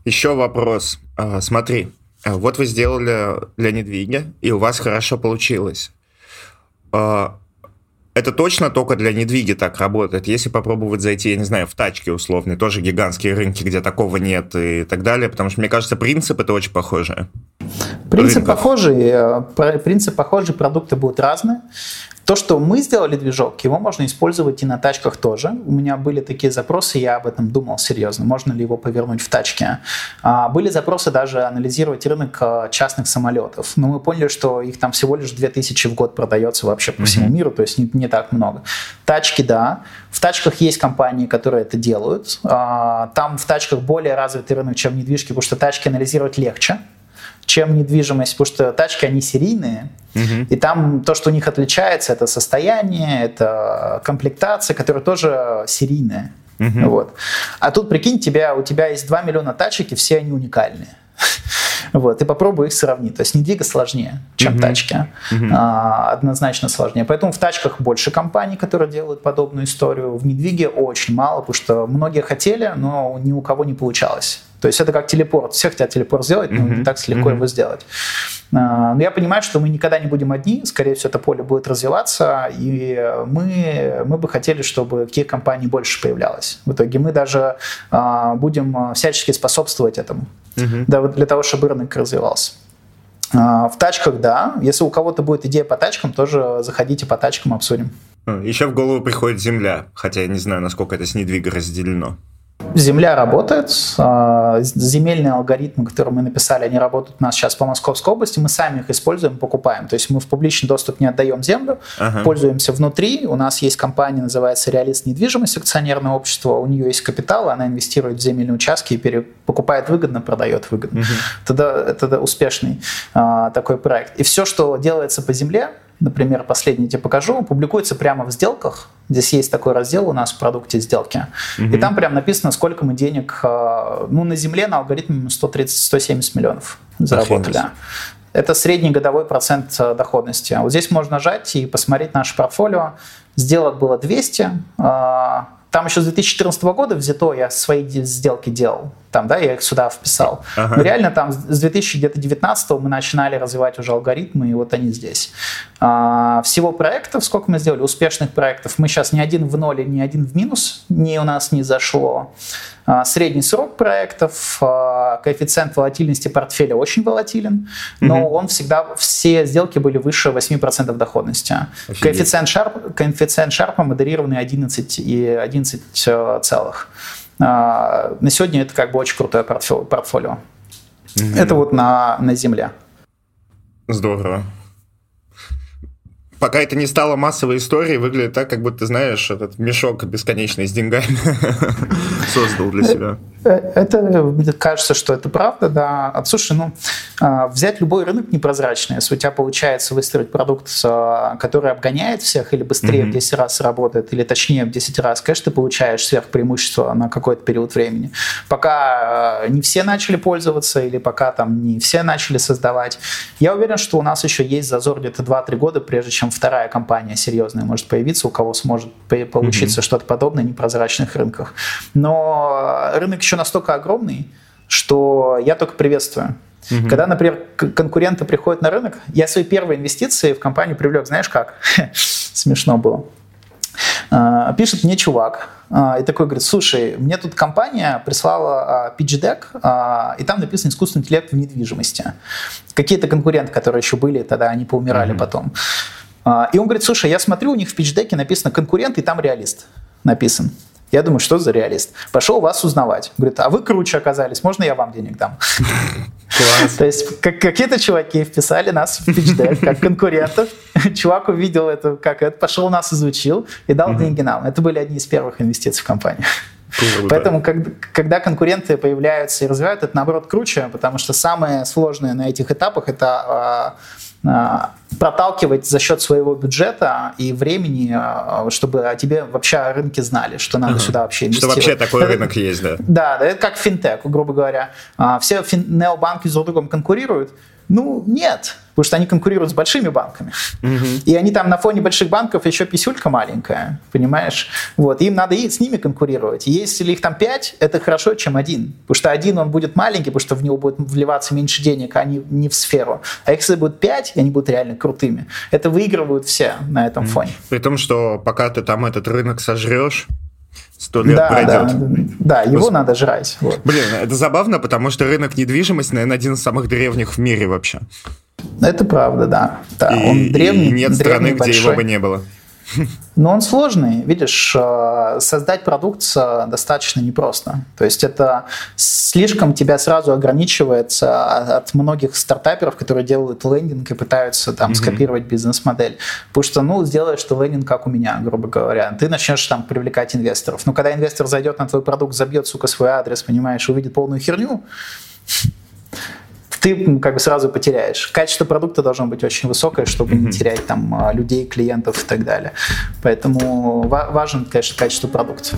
еще вопрос. А, смотри, а, вот вы сделали для недвиги, и у вас хорошо получилось. А, это точно только для недвиги так работает. Если попробовать зайти, я не знаю, в тачки условные, тоже гигантские рынки, где такого нет и так далее, потому что, мне кажется, принцип это очень похожий. Принцип рынков. похожий, э, принцип похожий, продукты будут разные. То, что мы сделали движок, его можно использовать и на тачках тоже. У меня были такие запросы, я об этом думал серьезно, можно ли его повернуть в тачке. А, были запросы даже анализировать рынок а, частных самолетов. Но мы поняли, что их там всего лишь 2000 в год продается вообще по всему миру, то есть не, не так много. Тачки, да. В тачках есть компании, которые это делают. А, там в тачках более развитый рынок, чем недвижки, потому что тачки анализировать легче чем недвижимость, потому что тачки, они серийные, угу. и там то, что у них отличается, это состояние, это комплектация, которая тоже серийная. Угу. Вот. А тут, прикинь, тебя, у тебя есть 2 миллиона тачек, и все они уникальные. [LAUGHS] Вот, и попробуй их сравнить. То есть недвига сложнее, чем uh-huh. тачки. Uh-huh. А, однозначно сложнее. Поэтому в тачках больше компаний, которые делают подобную историю. В недвиге очень мало, потому что многие хотели, но ни у кого не получалось. То есть это как телепорт. Все хотят телепорт сделать, но mm-hmm. не так легко mm-hmm. его сделать. А, но я понимаю, что мы никогда не будем одни. Скорее всего, это поле будет развиваться. И мы, мы бы хотели, чтобы таких компаний больше появлялось. В итоге мы даже а, будем всячески способствовать этому. Mm-hmm. Для того, чтобы рынок развивался. А, в тачках, да. Если у кого-то будет идея по тачкам, тоже заходите по тачкам, обсудим. Еще в голову приходит земля, хотя я не знаю, насколько это с недвига разделено. Земля работает. А, земельные алгоритмы, которые мы написали, они работают у нас сейчас по Московской области. Мы сами их используем, покупаем. То есть мы в публичный доступ не отдаем землю, ага. пользуемся внутри. У нас есть компания, называется «Реалист недвижимость», акционерное общество. У нее есть капитал, она инвестирует в земельные участки и пере... покупает выгодно, продает выгодно. Угу. Это, это успешный а, такой проект. И все, что делается по земле, например, последний тебе покажу, публикуется прямо в сделках. Здесь есть такой раздел у нас в продукте сделки. Угу. И там прям написано, сколько мы денег, э, ну, на земле на алгоритме 130-170 миллионов заработали. Охренеть. Это средний годовой процент э, доходности. Вот здесь можно нажать и посмотреть наше портфолио. Сделок было 200, там еще с 2014 года взято я свои сделки делал. Там, да, я их сюда вписал. Ага. Но реально там с 2019 мы начинали развивать уже алгоритмы, и вот они здесь. А, всего проектов, сколько мы сделали, успешных проектов, мы сейчас ни один в ноле, ни один в минус не у нас не зашло. А, средний срок проектов, а, коэффициент волатильности портфеля очень волатилен, но mm-hmm. он всегда, все сделки были выше 8% доходности. Коэффициент, шарп, коэффициент шарпа модерированный 11 и 11 э, целых. А, на сегодня это как бы очень крутое портфолио. Mm-hmm. Это вот на, на земле. Здорово пока это не стало массовой историей, выглядит так, как будто, знаешь, этот мешок бесконечный с деньгами [LAUGHS] создал для себя. Э, это, кажется, что это правда, да. Слушай, ну, а, взять любой рынок непрозрачный, если у тебя получается выстроить продукт, а, который обгоняет всех или быстрее mm-hmm. в 10 раз работает, или точнее в 10 раз, конечно, ты получаешь сверхпреимущество на какой-то период времени. Пока а, не все начали пользоваться или пока там не все начали создавать, я уверен, что у нас еще есть зазор где-то 2-3 года, прежде чем вторая компания серьезная может появиться, у кого сможет получиться mm-hmm. что-то подобное на непрозрачных рынках. Но рынок еще настолько огромный, что я только приветствую. Угу. Когда, например, конкуренты приходят на рынок, я свои первые инвестиции в компанию привлек, знаешь как? [LAUGHS] Смешно было. А, пишет мне чувак, а, и такой говорит, слушай, мне тут компания прислала pitch deck, и там написан искусственный интеллект в недвижимости. Какие-то конкуренты, которые еще были тогда, они поумирали mm потом. А, и он говорит, слушай, я смотрю, у них в пичдеке написано конкурент, и там реалист написан. Я думаю, что за реалист? Пошел вас узнавать. Говорит, а вы круче оказались, можно я вам денег дам? Класс. То есть как, какие-то чуваки вписали нас в пичдек как конкурентов. Чувак увидел это, как это, пошел нас изучил и дал деньги нам. Это были одни из первых инвестиций в компанию. Поэтому, когда конкуренты появляются и развивают, это наоборот круче, потому что самое сложное на этих этапах это а, проталкивать за счет своего бюджета и времени, а, чтобы о тебе вообще о рынке знали, что надо uh-huh. сюда вообще инвестировать. Что вообще такой это, рынок есть, да? Да, да, это как финтех, грубо говоря. А, все фин- необанки друг с другом конкурируют, ну, нет, потому что они конкурируют с большими банками. Угу. И они там на фоне больших банков еще писюлька маленькая, понимаешь? Вот, им надо и с ними конкурировать. И если их там пять, это хорошо, чем один. Потому что один, он будет маленький, потому что в него будет вливаться меньше денег, а не, не в сферу. А если будет пять, и они будут реально крутыми, это выигрывают все на этом фоне. При том, что пока ты там этот рынок сожрешь, сто лет да, пройдет. Да, да его Пос... надо жрать. Вот. Блин, это забавно, потому что рынок недвижимости, наверное, один из самых древних в мире вообще. Это правда, да. да и, он древний, и нет древний, страны, большой. где его бы не было. Но он сложный. Видишь, э, создать продукт достаточно непросто. То есть это слишком тебя сразу ограничивается от многих стартаперов, которые делают лендинг и пытаются там mm-hmm. скопировать бизнес-модель. Потому что, ну, сделаешь ты лендинг, как у меня, грубо говоря. Ты начнешь там привлекать инвесторов. Но когда инвестор зайдет на твой продукт, забьет, сука, свой адрес, понимаешь, увидит полную херню, ты как бы сразу потеряешь. Качество продукта должно быть очень высокое, чтобы не терять там а, людей, клиентов и так далее. Поэтому важен, конечно, качество продукта.